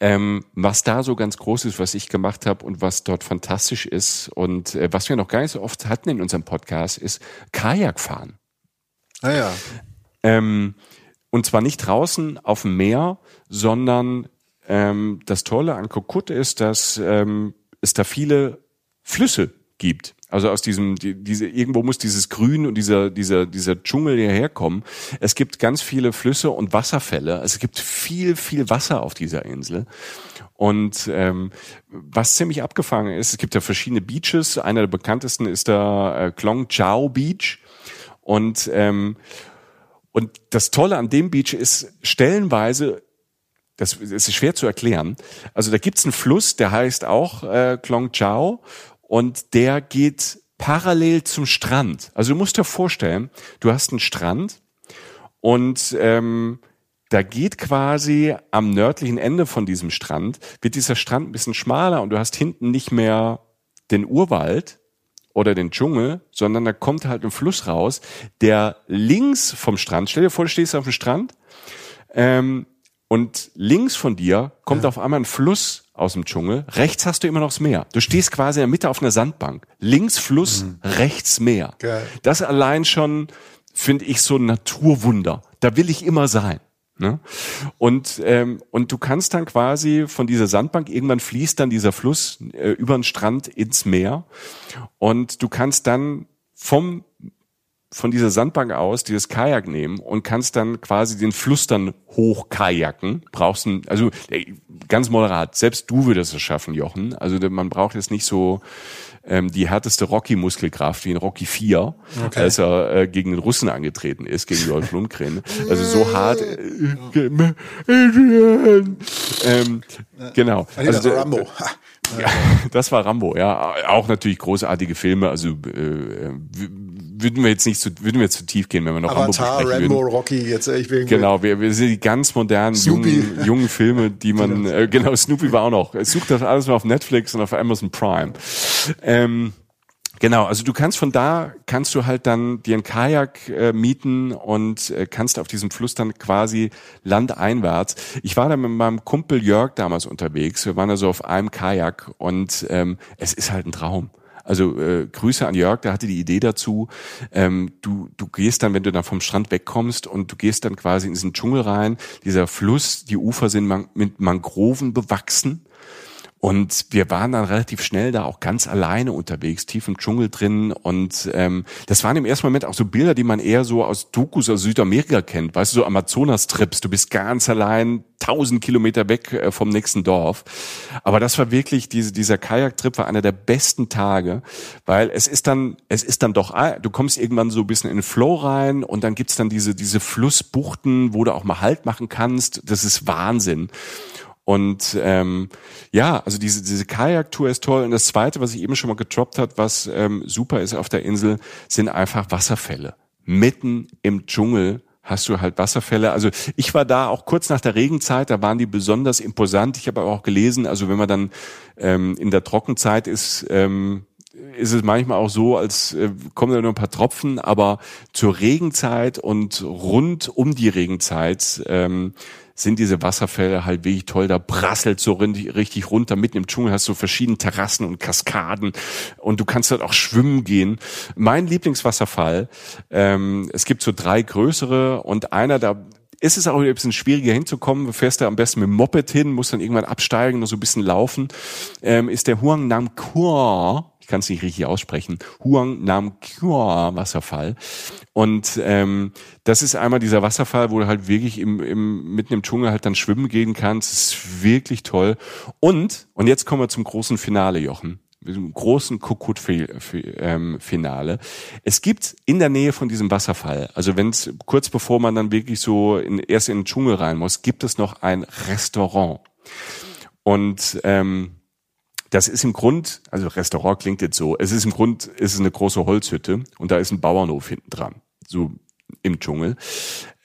ähm, was da so ganz groß ist, was ich gemacht habe und was dort fantastisch ist und äh, was wir noch gar nicht so oft hatten in unserem Podcast, ist Kajakfahren. Ah ja. Ähm, und zwar nicht draußen auf dem Meer, sondern ähm, das Tolle an Kokut ist, dass ähm, es da viele Flüsse gibt. Also aus diesem, die, diese, irgendwo muss dieses Grün und dieser, dieser, dieser Dschungel hierher kommen. Es gibt ganz viele Flüsse und Wasserfälle. Es gibt viel, viel Wasser auf dieser Insel. Und ähm, was ziemlich abgefangen ist, es gibt ja verschiedene Beaches. Einer der bekanntesten ist der äh, Klong Chao Beach. Und, ähm, und das Tolle an dem Beach ist, stellenweise das, das ist schwer zu erklären. Also da gibt's einen Fluss, der heißt auch äh, Klong Chao und der geht parallel zum Strand. Also du musst dir vorstellen, du hast einen Strand und ähm, da geht quasi am nördlichen Ende von diesem Strand, wird dieser Strand ein bisschen schmaler und du hast hinten nicht mehr den Urwald oder den Dschungel, sondern da kommt halt ein Fluss raus, der links vom Strand, stell dir vor, du stehst auf dem Strand, ähm, und links von dir kommt ja. auf einmal ein Fluss aus dem Dschungel. Rechts hast du immer noch das Meer. Du stehst quasi in der Mitte auf einer Sandbank. Links Fluss, mhm. rechts Meer. Geil. Das allein schon finde ich so ein Naturwunder. Da will ich immer sein. Ne? Und, ähm, und du kannst dann quasi von dieser Sandbank, irgendwann fließt dann dieser Fluss äh, über den Strand ins Meer und du kannst dann vom von dieser Sandbank aus dieses Kajak nehmen und kannst dann quasi den Fluss dann hochkajaken. Brauchst ein, also ganz moderat. Selbst du würdest es schaffen, Jochen. Also man braucht jetzt nicht so ähm, die härteste Rocky-Muskelkraft wie in Rocky 4, okay. als er äh, gegen den Russen angetreten ist, gegen Dolph Lundgren. Also so hart. Äh, ähm, genau. Also, Rambo. [laughs] Ja, das war Rambo, ja. Auch natürlich großartige Filme. Also äh, würden wir jetzt nicht zu, würden wir zu tief gehen, wenn wir noch Avatar, Rambo, würden. Rocky, jetzt ich bin Genau, wir, wir sind die ganz modernen jungen, jungen Filme, die man genau. Äh, genau Snoopy war auch noch. Sucht das alles mal auf Netflix und auf Amazon Prime. Ähm, Genau, also du kannst von da, kannst du halt dann dir ein Kajak äh, mieten und äh, kannst auf diesem Fluss dann quasi landeinwärts. Ich war da mit meinem Kumpel Jörg damals unterwegs, wir waren da so auf einem Kajak und ähm, es ist halt ein Traum. Also äh, Grüße an Jörg, der hatte die Idee dazu. Ähm, du, du gehst dann, wenn du dann vom Strand wegkommst und du gehst dann quasi in diesen Dschungel rein. Dieser Fluss, die Ufer sind man mit Mangroven bewachsen. Und wir waren dann relativ schnell da auch ganz alleine unterwegs, tief im Dschungel drin. Und ähm, das waren im ersten Moment auch so Bilder, die man eher so aus Dokus aus Südamerika kennt. Weißt du, so Amazonas-Trips, du bist ganz allein, tausend Kilometer weg äh, vom nächsten Dorf. Aber das war wirklich, diese, dieser Kajak-Trip war einer der besten Tage, weil es ist dann, es ist dann doch, ah, du kommst irgendwann so ein bisschen in den Flow rein und dann gibt's dann diese, diese Flussbuchten, wo du auch mal Halt machen kannst. Das ist Wahnsinn. Und ähm, ja, also diese, diese Kajak-Tour ist toll. Und das Zweite, was ich eben schon mal getroppt hat, was ähm, super ist auf der Insel, sind einfach Wasserfälle. Mitten im Dschungel hast du halt Wasserfälle. Also ich war da auch kurz nach der Regenzeit, da waren die besonders imposant. Ich habe aber auch gelesen, also wenn man dann ähm, in der Trockenzeit ist, ähm, ist es manchmal auch so, als äh, kommen da nur ein paar Tropfen, aber zur Regenzeit und rund um die Regenzeit ähm, sind diese Wasserfälle halt wirklich toll. Da prasselt so richtig runter. Mitten im Dschungel hast du verschiedene Terrassen und Kaskaden und du kannst dort auch schwimmen gehen. Mein Lieblingswasserfall, ähm, es gibt so drei größere und einer da ist es auch ein bisschen schwieriger hinzukommen. Du fährst da am besten mit dem Moped hin, musst dann irgendwann absteigen und so ein bisschen laufen. Ähm, ist der Huang Nam ich kann es nicht richtig aussprechen, Huang Nam Kua Wasserfall. Und ähm, das ist einmal dieser Wasserfall, wo du halt wirklich im, im, mitten im Dschungel halt dann schwimmen gehen kannst. Das ist wirklich toll. Und, und jetzt kommen wir zum großen Finale, Jochen diesem großen Kukut-Finale. Es gibt in der Nähe von diesem Wasserfall, also wenn es kurz bevor man dann wirklich so in, erst in den Dschungel rein muss, gibt es noch ein Restaurant. Und ähm, das ist im Grund, also Restaurant klingt jetzt so, es ist im Grund, ist es eine große Holzhütte und da ist ein Bauernhof hinten dran, so im Dschungel.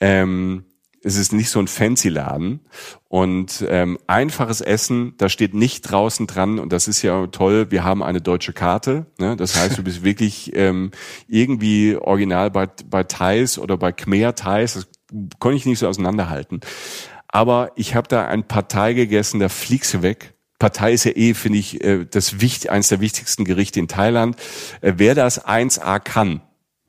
Ähm, es ist nicht so ein fancy Laden und ähm, einfaches Essen, da steht nicht draußen dran und das ist ja toll. Wir haben eine deutsche Karte, ne? das heißt, du bist [laughs] wirklich ähm, irgendwie original bei, bei Thais oder bei Khmer Thais. Das konnte ich nicht so auseinanderhalten. Aber ich habe da ein Partei gegessen, da fliegst du weg. Partei ist ja eh, finde ich, äh, das wichtig, eines der wichtigsten Gerichte in Thailand. Äh, wer das 1A kann,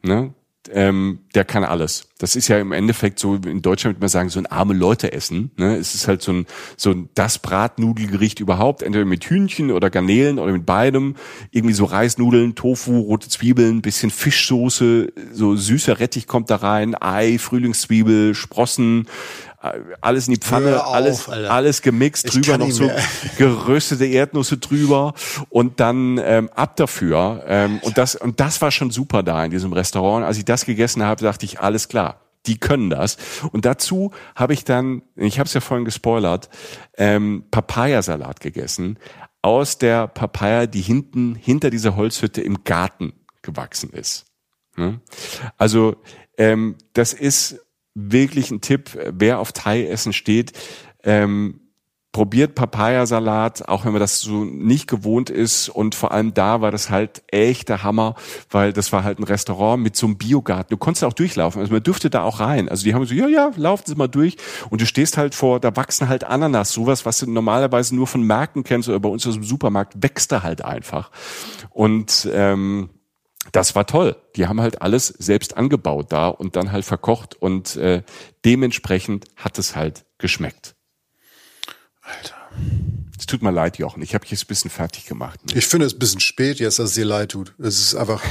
ne, ähm, der kann alles. Das ist ja im Endeffekt so, in Deutschland würde man sagen, so ein arme Leute essen. Ne? Es ist halt so ein, so ein das Bratnudelgericht überhaupt, entweder mit Hühnchen oder Garnelen oder mit beidem. Irgendwie so Reisnudeln, Tofu, rote Zwiebeln, bisschen Fischsoße, so süßer Rettich kommt da rein, Ei, Frühlingszwiebel, Sprossen, alles in die Pfanne, auf, alles, alles gemixt, drüber noch so [laughs] geröstete Erdnüsse drüber und dann ähm, ab dafür. Ähm, und das und das war schon super da in diesem Restaurant. Als ich das gegessen habe, dachte ich, alles klar, die können das. Und dazu habe ich dann, ich habe es ja vorhin gespoilert, ähm, Papayasalat gegessen aus der Papaya, die hinten hinter dieser Holzhütte im Garten gewachsen ist. Ne? Also ähm, das ist wirklich ein Tipp, wer auf Thai-Essen steht. Ähm, probiert Papayasalat, auch wenn man das so nicht gewohnt ist. Und vor allem da war das halt echt der Hammer, weil das war halt ein Restaurant mit so einem Biogarten. Du konntest auch durchlaufen. Also man dürfte da auch rein. Also die haben so, ja, ja, laufen Sie mal durch. Und du stehst halt vor, da wachsen halt Ananas. Sowas, was du normalerweise nur von Märkten kennst oder bei uns aus dem Supermarkt, wächst da halt einfach. Und ähm, das war toll. Die haben halt alles selbst angebaut da und dann halt verkocht und äh, dementsprechend hat es halt geschmeckt. Alter. Es tut mir leid, Jochen. Ich habe dich jetzt ein bisschen fertig gemacht. Ne? Ich finde es ein bisschen spät jetzt, dass es dir leid tut. Es ist einfach.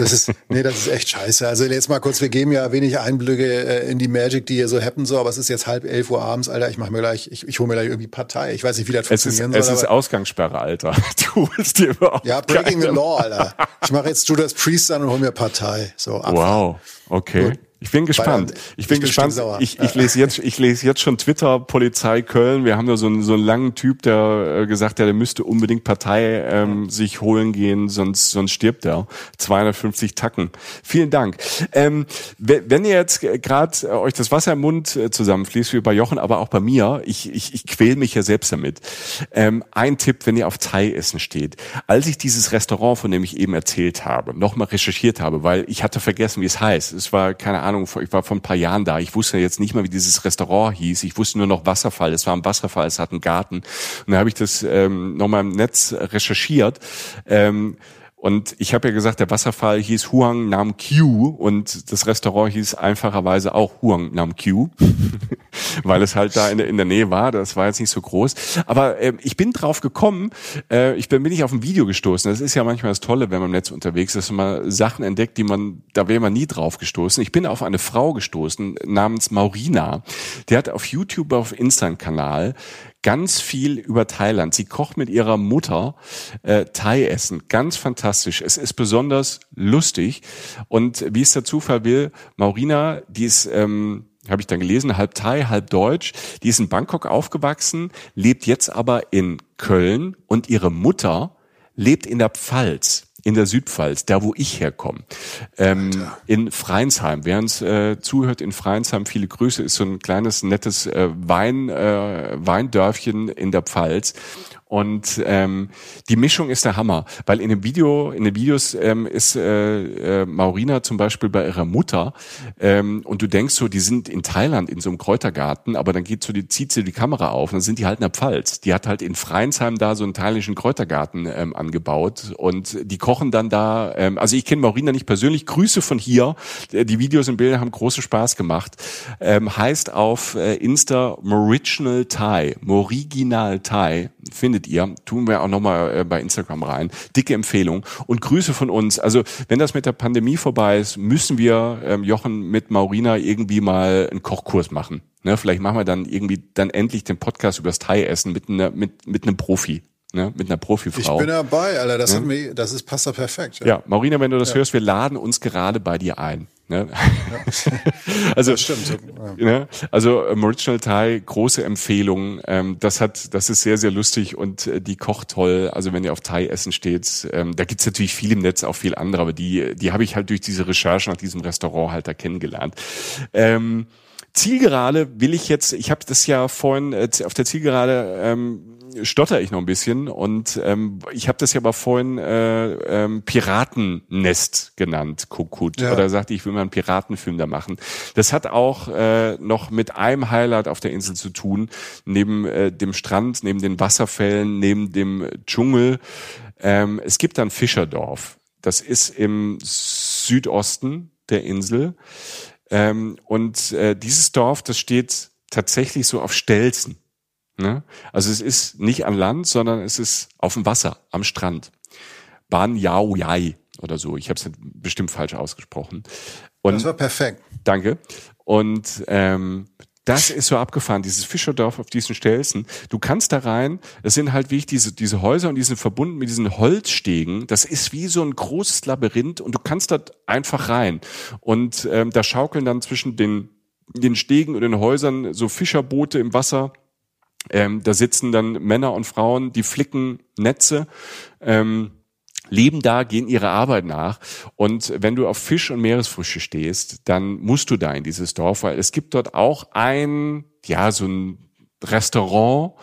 Das ist, nee, das ist echt scheiße. Also jetzt mal kurz, wir geben ja wenig Einblicke äh, in die Magic, die hier so happen so, aber es ist jetzt halb elf Uhr abends, Alter. Ich mache mir gleich, ich, ich hole mir gleich irgendwie Partei. Ich weiß nicht, wie das es funktionieren ist, soll. Es ist Ausgangssperre, Alter. [laughs] Du holst dir überhaupt Ja, Breaking the Law, Alter. Ich mache jetzt Judas Priest an und hol mir Partei. So. Wow, okay. Gut. Ich bin gespannt. Ich bin, ich bin gespannt. Ich, ich lese jetzt, ich lese jetzt schon Twitter Polizei Köln. Wir haben da so einen, so einen langen Typ, der äh, gesagt hat, der müsste unbedingt Partei ähm, sich holen gehen, sonst sonst stirbt er. 250 Tacken. Vielen Dank. Ähm, wenn ihr jetzt gerade äh, euch das Wasser im Mund äh, zusammenfließt, wie bei Jochen, aber auch bei mir, ich ich, ich quäl mich ja selbst damit. Ähm, ein Tipp, wenn ihr auf Thai essen steht. Als ich dieses Restaurant, von dem ich eben erzählt habe, nochmal recherchiert habe, weil ich hatte vergessen, wie es heißt. Es war keine Ahnung Ahnung, ich war vor ein paar Jahren da. Ich wusste jetzt nicht mal, wie dieses Restaurant hieß. Ich wusste nur noch Wasserfall. Es war ein Wasserfall, es hat einen Garten. Und da habe ich das ähm, nochmal im Netz recherchiert. Ähm, und ich habe ja gesagt, der Wasserfall hieß Huang Nam Q und das Restaurant hieß einfacherweise auch Huang Nam Q, [laughs] weil es halt da in der, in der Nähe war. Das war jetzt nicht so groß. Aber äh, ich bin drauf gekommen, äh, ich bin, bin ich auf ein Video gestoßen. Das ist ja manchmal das Tolle, wenn man im Netz unterwegs ist, dass man Sachen entdeckt, die man, da wäre man nie drauf gestoßen. Ich bin auf eine Frau gestoßen namens Maurina. Die hat auf YouTube, auf Insta-Kanal ganz viel über Thailand. Sie kocht mit ihrer Mutter äh, Thai-Essen. Ganz fantastisch. Es ist besonders lustig. Und wie es der Zufall will, Maurina, die ist... Ähm, habe ich dann gelesen, halb Thai, halb Deutsch. Die ist in Bangkok aufgewachsen, lebt jetzt aber in Köln und ihre Mutter lebt in der Pfalz in der Südpfalz, da wo ich herkomme, ähm, in Freinsheim. Wer uns äh, zuhört in Freinsheim, viele Grüße, ist so ein kleines, nettes äh, Wein, äh, Weindörfchen in der Pfalz. Und ähm, die Mischung ist der Hammer, weil in dem Video, in den Videos ähm, ist äh, äh, Maurina zum Beispiel bei ihrer Mutter ähm, und du denkst so, die sind in Thailand in so einem Kräutergarten, aber dann geht so die zieht sie die Kamera auf und dann sind die halt in der Pfalz. Die hat halt in Freinsheim da so einen thailändischen Kräutergarten ähm, angebaut und die kochen dann da. Ähm, also ich kenne Maurina nicht persönlich. Grüße von hier. Die Videos und Bilder haben große Spaß gemacht. Ähm, heißt auf äh, Insta Moriginal Thai, Moriginal Thai findet ihr. Tun wir auch nochmal äh, bei Instagram rein. Dicke Empfehlung und Grüße von uns. Also wenn das mit der Pandemie vorbei ist, müssen wir ähm, Jochen mit Maurina irgendwie mal einen Kochkurs machen. Ne, vielleicht machen wir dann irgendwie dann endlich den Podcast übers Thai-Essen mit, einer, mit, mit einem Profi. Ne, mit einer Profifrau. Ich bin dabei, Alter. Das, ja. hat mir, das ist, passt da perfekt. Ja, ja Maurina, wenn du das ja. hörst, wir laden uns gerade bei dir ein. Ne? Ja. [laughs] also, das stimmt. Ja. Ne? Also ähm, Original Thai, große Empfehlung. Ähm, das hat, das ist sehr, sehr lustig und äh, die kocht toll. Also wenn ihr auf Thai essen steht, ähm, da gibt's natürlich viel im Netz, auch viel andere, aber die, die habe ich halt durch diese Recherche nach diesem Restaurant halt da kennengelernt. Ähm, Zielgerade will ich jetzt, ich habe das ja vorhin äh, auf der Zielgerade ähm, stotter ich noch ein bisschen und ähm, ich habe das ja aber vorhin äh, ähm, Piratennest genannt, Kokut. Ja. Oder sagte, ich will mal einen Piratenfilm da machen. Das hat auch äh, noch mit einem Highlight auf der Insel zu tun, neben äh, dem Strand, neben den Wasserfällen, neben dem Dschungel. Ähm, es gibt ein Fischerdorf. Das ist im Südosten der Insel. Ähm, und äh, dieses Dorf, das steht tatsächlich so auf Stelzen. Ne? Also es ist nicht an Land, sondern es ist auf dem Wasser, am Strand. Ban Yao Yai oder so. Ich habe es bestimmt falsch ausgesprochen. Und, das war perfekt. Danke. Und ähm, Das ist so abgefahren, dieses Fischerdorf auf diesen Stelzen. Du kannst da rein, es sind halt wie ich diese, diese Häuser und die sind verbunden mit diesen Holzstegen. Das ist wie so ein großes Labyrinth und du kannst da einfach rein. Und ähm, da schaukeln dann zwischen den, den Stegen und den Häusern so Fischerboote im Wasser. Ähm, da sitzen dann Männer und Frauen, die flicken Netze. Ähm, leben da, gehen ihrer Arbeit nach. Und wenn du auf Fisch und Meeresfrüchte stehst, dann musst du da in dieses Dorf, weil es gibt dort auch ein, ja, so ein Restaurant,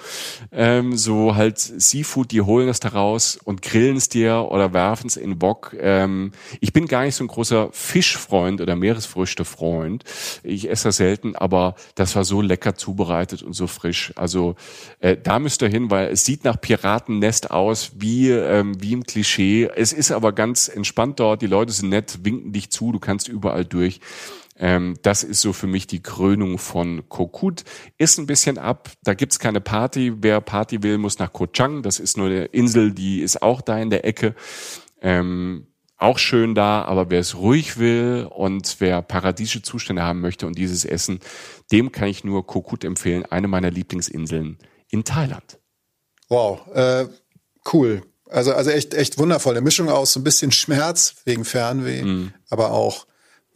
ähm, so halt Seafood, die holen es daraus und grillen es dir oder werfen es in Bock. Ähm, ich bin gar nicht so ein großer Fischfreund oder Meeresfrüchtefreund. Ich esse das selten, aber das war so lecker zubereitet und so frisch. Also äh, da müsst ihr hin, weil es sieht nach Piratennest aus, wie, ähm, wie im Klischee. Es ist aber ganz entspannt dort. Die Leute sind nett, winken dich zu, du kannst überall durch. Ähm, das ist so für mich die Krönung von Kokut. Ist ein bisschen ab, da gibt's keine Party. Wer Party will, muss nach Koh Chang. Das ist nur eine Insel, die ist auch da in der Ecke. Ähm, auch schön da, aber wer es ruhig will und wer paradiesische Zustände haben möchte und dieses Essen, dem kann ich nur Kokut empfehlen, eine meiner Lieblingsinseln in Thailand. Wow, äh, cool. Also, also echt, echt wundervoll. Eine Mischung aus so ein bisschen Schmerz wegen Fernweh, mm. aber auch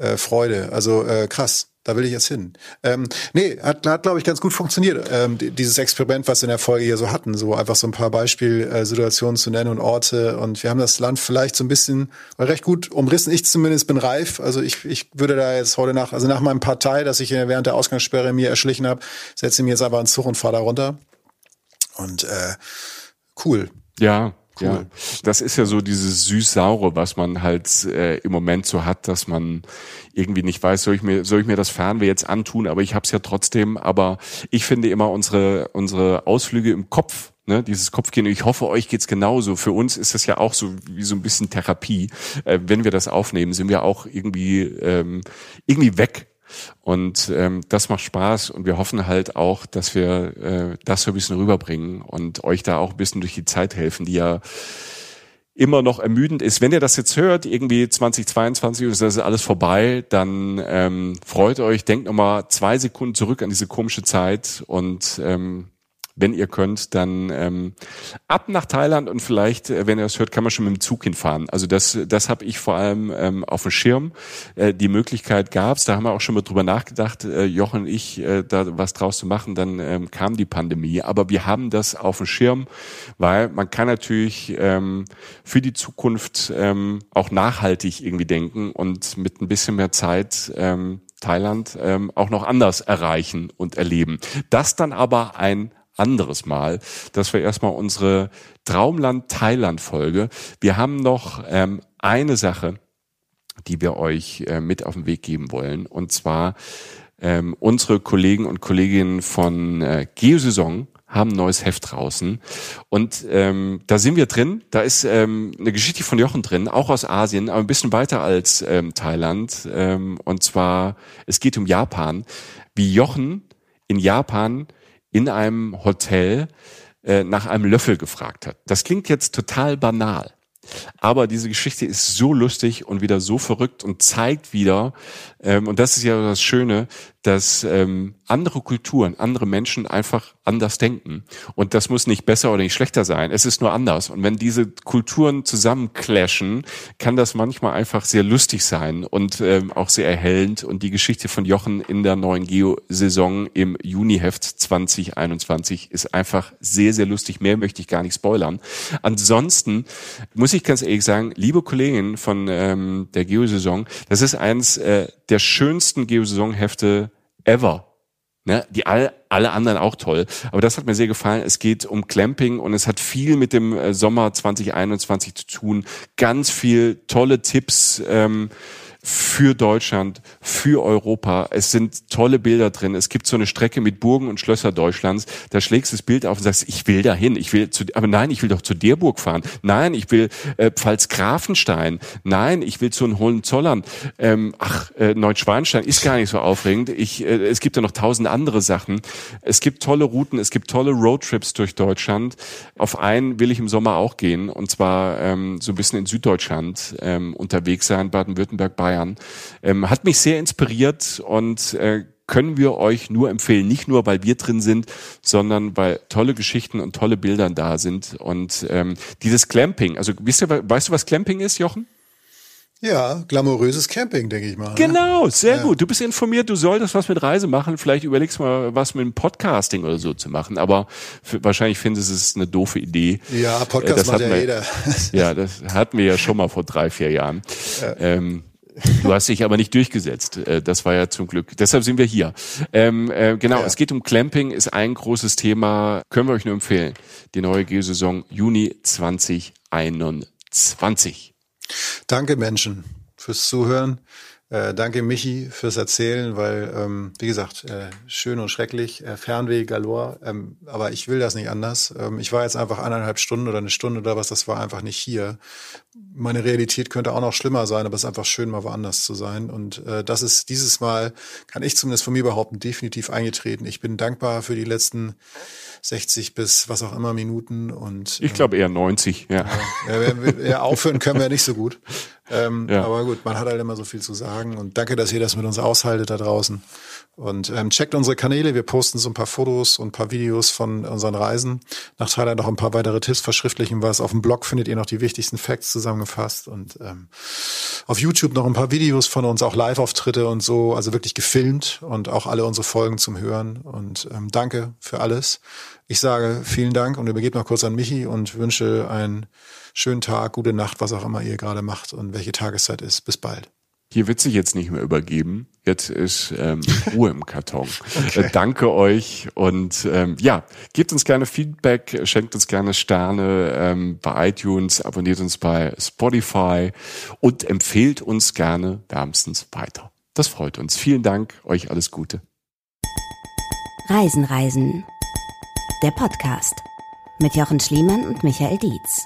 äh, Freude. Also äh, krass. Da will ich jetzt hin. Ähm, nee, hat, hat glaube ich, ganz gut funktioniert, ähm, dieses Experiment, was wir in der Folge hier so hatten. So einfach so ein paar Beispielsituationen zu nennen und Orte. Und wir haben das Land vielleicht so ein bisschen recht gut umrissen. Ich zumindest bin reif. Also ich, ich würde da jetzt heute nach, also nach meinem Partei, das ich während der Ausgangssperre mir erschlichen habe, setze mir jetzt einfach ins Zug und fahre da runter. Und äh, cool. Ja, Cool. Ja, das ist ja so dieses süß-saure, was man halt äh, im Moment so hat, dass man irgendwie nicht weiß, soll ich mir soll ich mir das Fernweh jetzt antun, aber ich habe es ja trotzdem. Aber ich finde immer unsere unsere Ausflüge im Kopf Ne, dieses Kopfkino. Ich hoffe, euch geht's genauso. Für uns ist das ja auch so wie so ein bisschen Therapie. Äh, wenn wir das aufnehmen, sind wir auch irgendwie ähm, irgendwie weg und ähm, das macht Spaß und wir hoffen halt auch, dass wir äh, das so ein bisschen rüberbringen und euch da auch ein bisschen durch die Zeit helfen, die ja immer noch ermüdend ist. Wenn ihr das jetzt hört, irgendwie 2022 und das ist alles vorbei, dann ähm, freut euch, denkt nochmal zwei Sekunden zurück an diese komische Zeit und ähm, wenn ihr könnt, dann ähm, ab nach Thailand und vielleicht, äh, wenn ihr das hört, kann man schon mit dem Zug hinfahren. Also das, das habe ich vor allem ähm, auf dem Schirm. Äh, die Möglichkeit gab's, da haben wir auch schon mal drüber nachgedacht, äh, Jochen und ich, äh, da was draus zu machen. Dann ähm, kam die Pandemie, aber wir haben das auf dem Schirm, weil man kann natürlich ähm, für die Zukunft ähm, auch nachhaltig irgendwie denken und mit ein bisschen mehr Zeit ähm, Thailand ähm, auch noch anders erreichen und erleben. Das dann aber ein anderes Mal. Das war erstmal unsere Traumland-Thailand-Folge. Wir haben noch ähm, eine Sache, die wir euch äh, mit auf den Weg geben wollen. Und zwar ähm, unsere Kollegen und Kolleginnen von äh, Geosaison haben ein neues Heft draußen. Und ähm, da sind wir drin. Da ist ähm, eine Geschichte von Jochen drin, auch aus Asien, aber ein bisschen weiter als ähm, Thailand. Ähm, und zwar, es geht um Japan. Wie Jochen in Japan in einem Hotel äh, nach einem Löffel gefragt hat. Das klingt jetzt total banal. Aber diese Geschichte ist so lustig und wieder so verrückt und zeigt wieder, ähm, und das ist ja das Schöne, dass ähm, andere Kulturen, andere Menschen einfach anders denken. Und das muss nicht besser oder nicht schlechter sein. Es ist nur anders. Und wenn diese Kulturen zusammenclashen, kann das manchmal einfach sehr lustig sein und ähm, auch sehr erhellend. Und die Geschichte von Jochen in der neuen Geo-Saison im Juniheft 2021 ist einfach sehr, sehr lustig. Mehr möchte ich gar nicht spoilern. Ansonsten muss ich ganz ehrlich sagen, liebe Kolleginnen von ähm, der Geo-Saison, das ist eins äh, der schönsten Geo-Saison-Hefte ever. Ne, die all, alle anderen auch toll. Aber das hat mir sehr gefallen. Es geht um Clamping und es hat viel mit dem äh, Sommer 2021 zu tun. Ganz viel tolle Tipps. Ähm, für Deutschland, für Europa. Es sind tolle Bilder drin. Es gibt so eine Strecke mit Burgen und Schlösser Deutschlands. Da schlägst du das Bild auf und sagst, ich will dahin. Ich will zu, aber nein, ich will doch zu der Burg fahren. Nein, ich will äh, Pfalz-Grafenstein. Nein, ich will zu den Hohenzollern. Ähm, ach, äh, Neuschwanstein ist gar nicht so aufregend. Ich, äh, es gibt ja noch tausend andere Sachen. Es gibt tolle Routen. Es gibt tolle Roadtrips durch Deutschland. Auf einen will ich im Sommer auch gehen. Und zwar ähm, so ein bisschen in Süddeutschland ähm, unterwegs sein, Baden-Württemberg, Bayern. Ähm, hat mich sehr inspiriert und äh, können wir euch nur empfehlen. Nicht nur, weil wir drin sind, sondern weil tolle Geschichten und tolle Bilder da sind. Und ähm, dieses Clamping, also wisst ihr, weißt du, was Clamping ist, Jochen? Ja, glamouröses Camping, denke ich mal. Ne? Genau, sehr ja. gut. Du bist informiert, du solltest was mit Reise machen. Vielleicht überlegst du mal, was mit Podcasting oder so zu machen. Aber wahrscheinlich findest du es eine doofe Idee. Ja, Podcast das macht ja jeder. [laughs] Ja, das hatten wir ja schon mal vor drei, vier Jahren. Ja. Ähm, Du hast dich aber nicht durchgesetzt. Äh, das war ja zum Glück. Deshalb sind wir hier. Ähm, äh, genau, ja. es geht um Clamping, ist ein großes Thema. Können wir euch nur empfehlen. Die neue Geosaison Juni 2021. Danke Menschen fürs Zuhören. Äh, danke Michi fürs Erzählen, weil, ähm, wie gesagt, äh, schön und schrecklich, äh, Fernweh galore, ähm, aber ich will das nicht anders. Ähm, ich war jetzt einfach eineinhalb Stunden oder eine Stunde oder was, das war einfach nicht hier. Meine Realität könnte auch noch schlimmer sein, aber es ist einfach schön, mal woanders zu sein. Und äh, das ist dieses Mal, kann ich zumindest von mir behaupten, definitiv eingetreten. Ich bin dankbar für die letzten 60 bis was auch immer Minuten und ich glaube eher 90, ja. ja, ja aufhören können wir ja nicht so gut. Ähm, ja. Aber gut, man hat halt immer so viel zu sagen und danke, dass ihr das mit uns aushaltet da draußen. Und ähm, checkt unsere Kanäle, wir posten so ein paar Fotos und ein paar Videos von unseren Reisen. Nach Thailand noch ein paar weitere Tipps verschriftlichen was. Auf dem Blog findet ihr noch die wichtigsten Facts zusammengefasst und ähm, auf YouTube noch ein paar Videos von uns, auch Live-Auftritte und so, also wirklich gefilmt und auch alle unsere Folgen zum Hören. Und ähm, danke für alles. Ich sage vielen Dank und übergebe noch kurz an Michi und wünsche einen schönen Tag, gute Nacht, was auch immer ihr gerade macht und welche Tageszeit ist. Bis bald. Hier wird sich jetzt nicht mehr übergeben. Jetzt ist ähm, Ruhe im Karton. [laughs] okay. äh, danke euch und ähm, ja, gebt uns gerne Feedback, schenkt uns gerne Sterne ähm, bei iTunes, abonniert uns bei Spotify und empfehlt uns gerne wärmstens weiter. Das freut uns. Vielen Dank, euch alles Gute. Reisen, Reisen. Der Podcast mit Jochen Schliemann und Michael Dietz.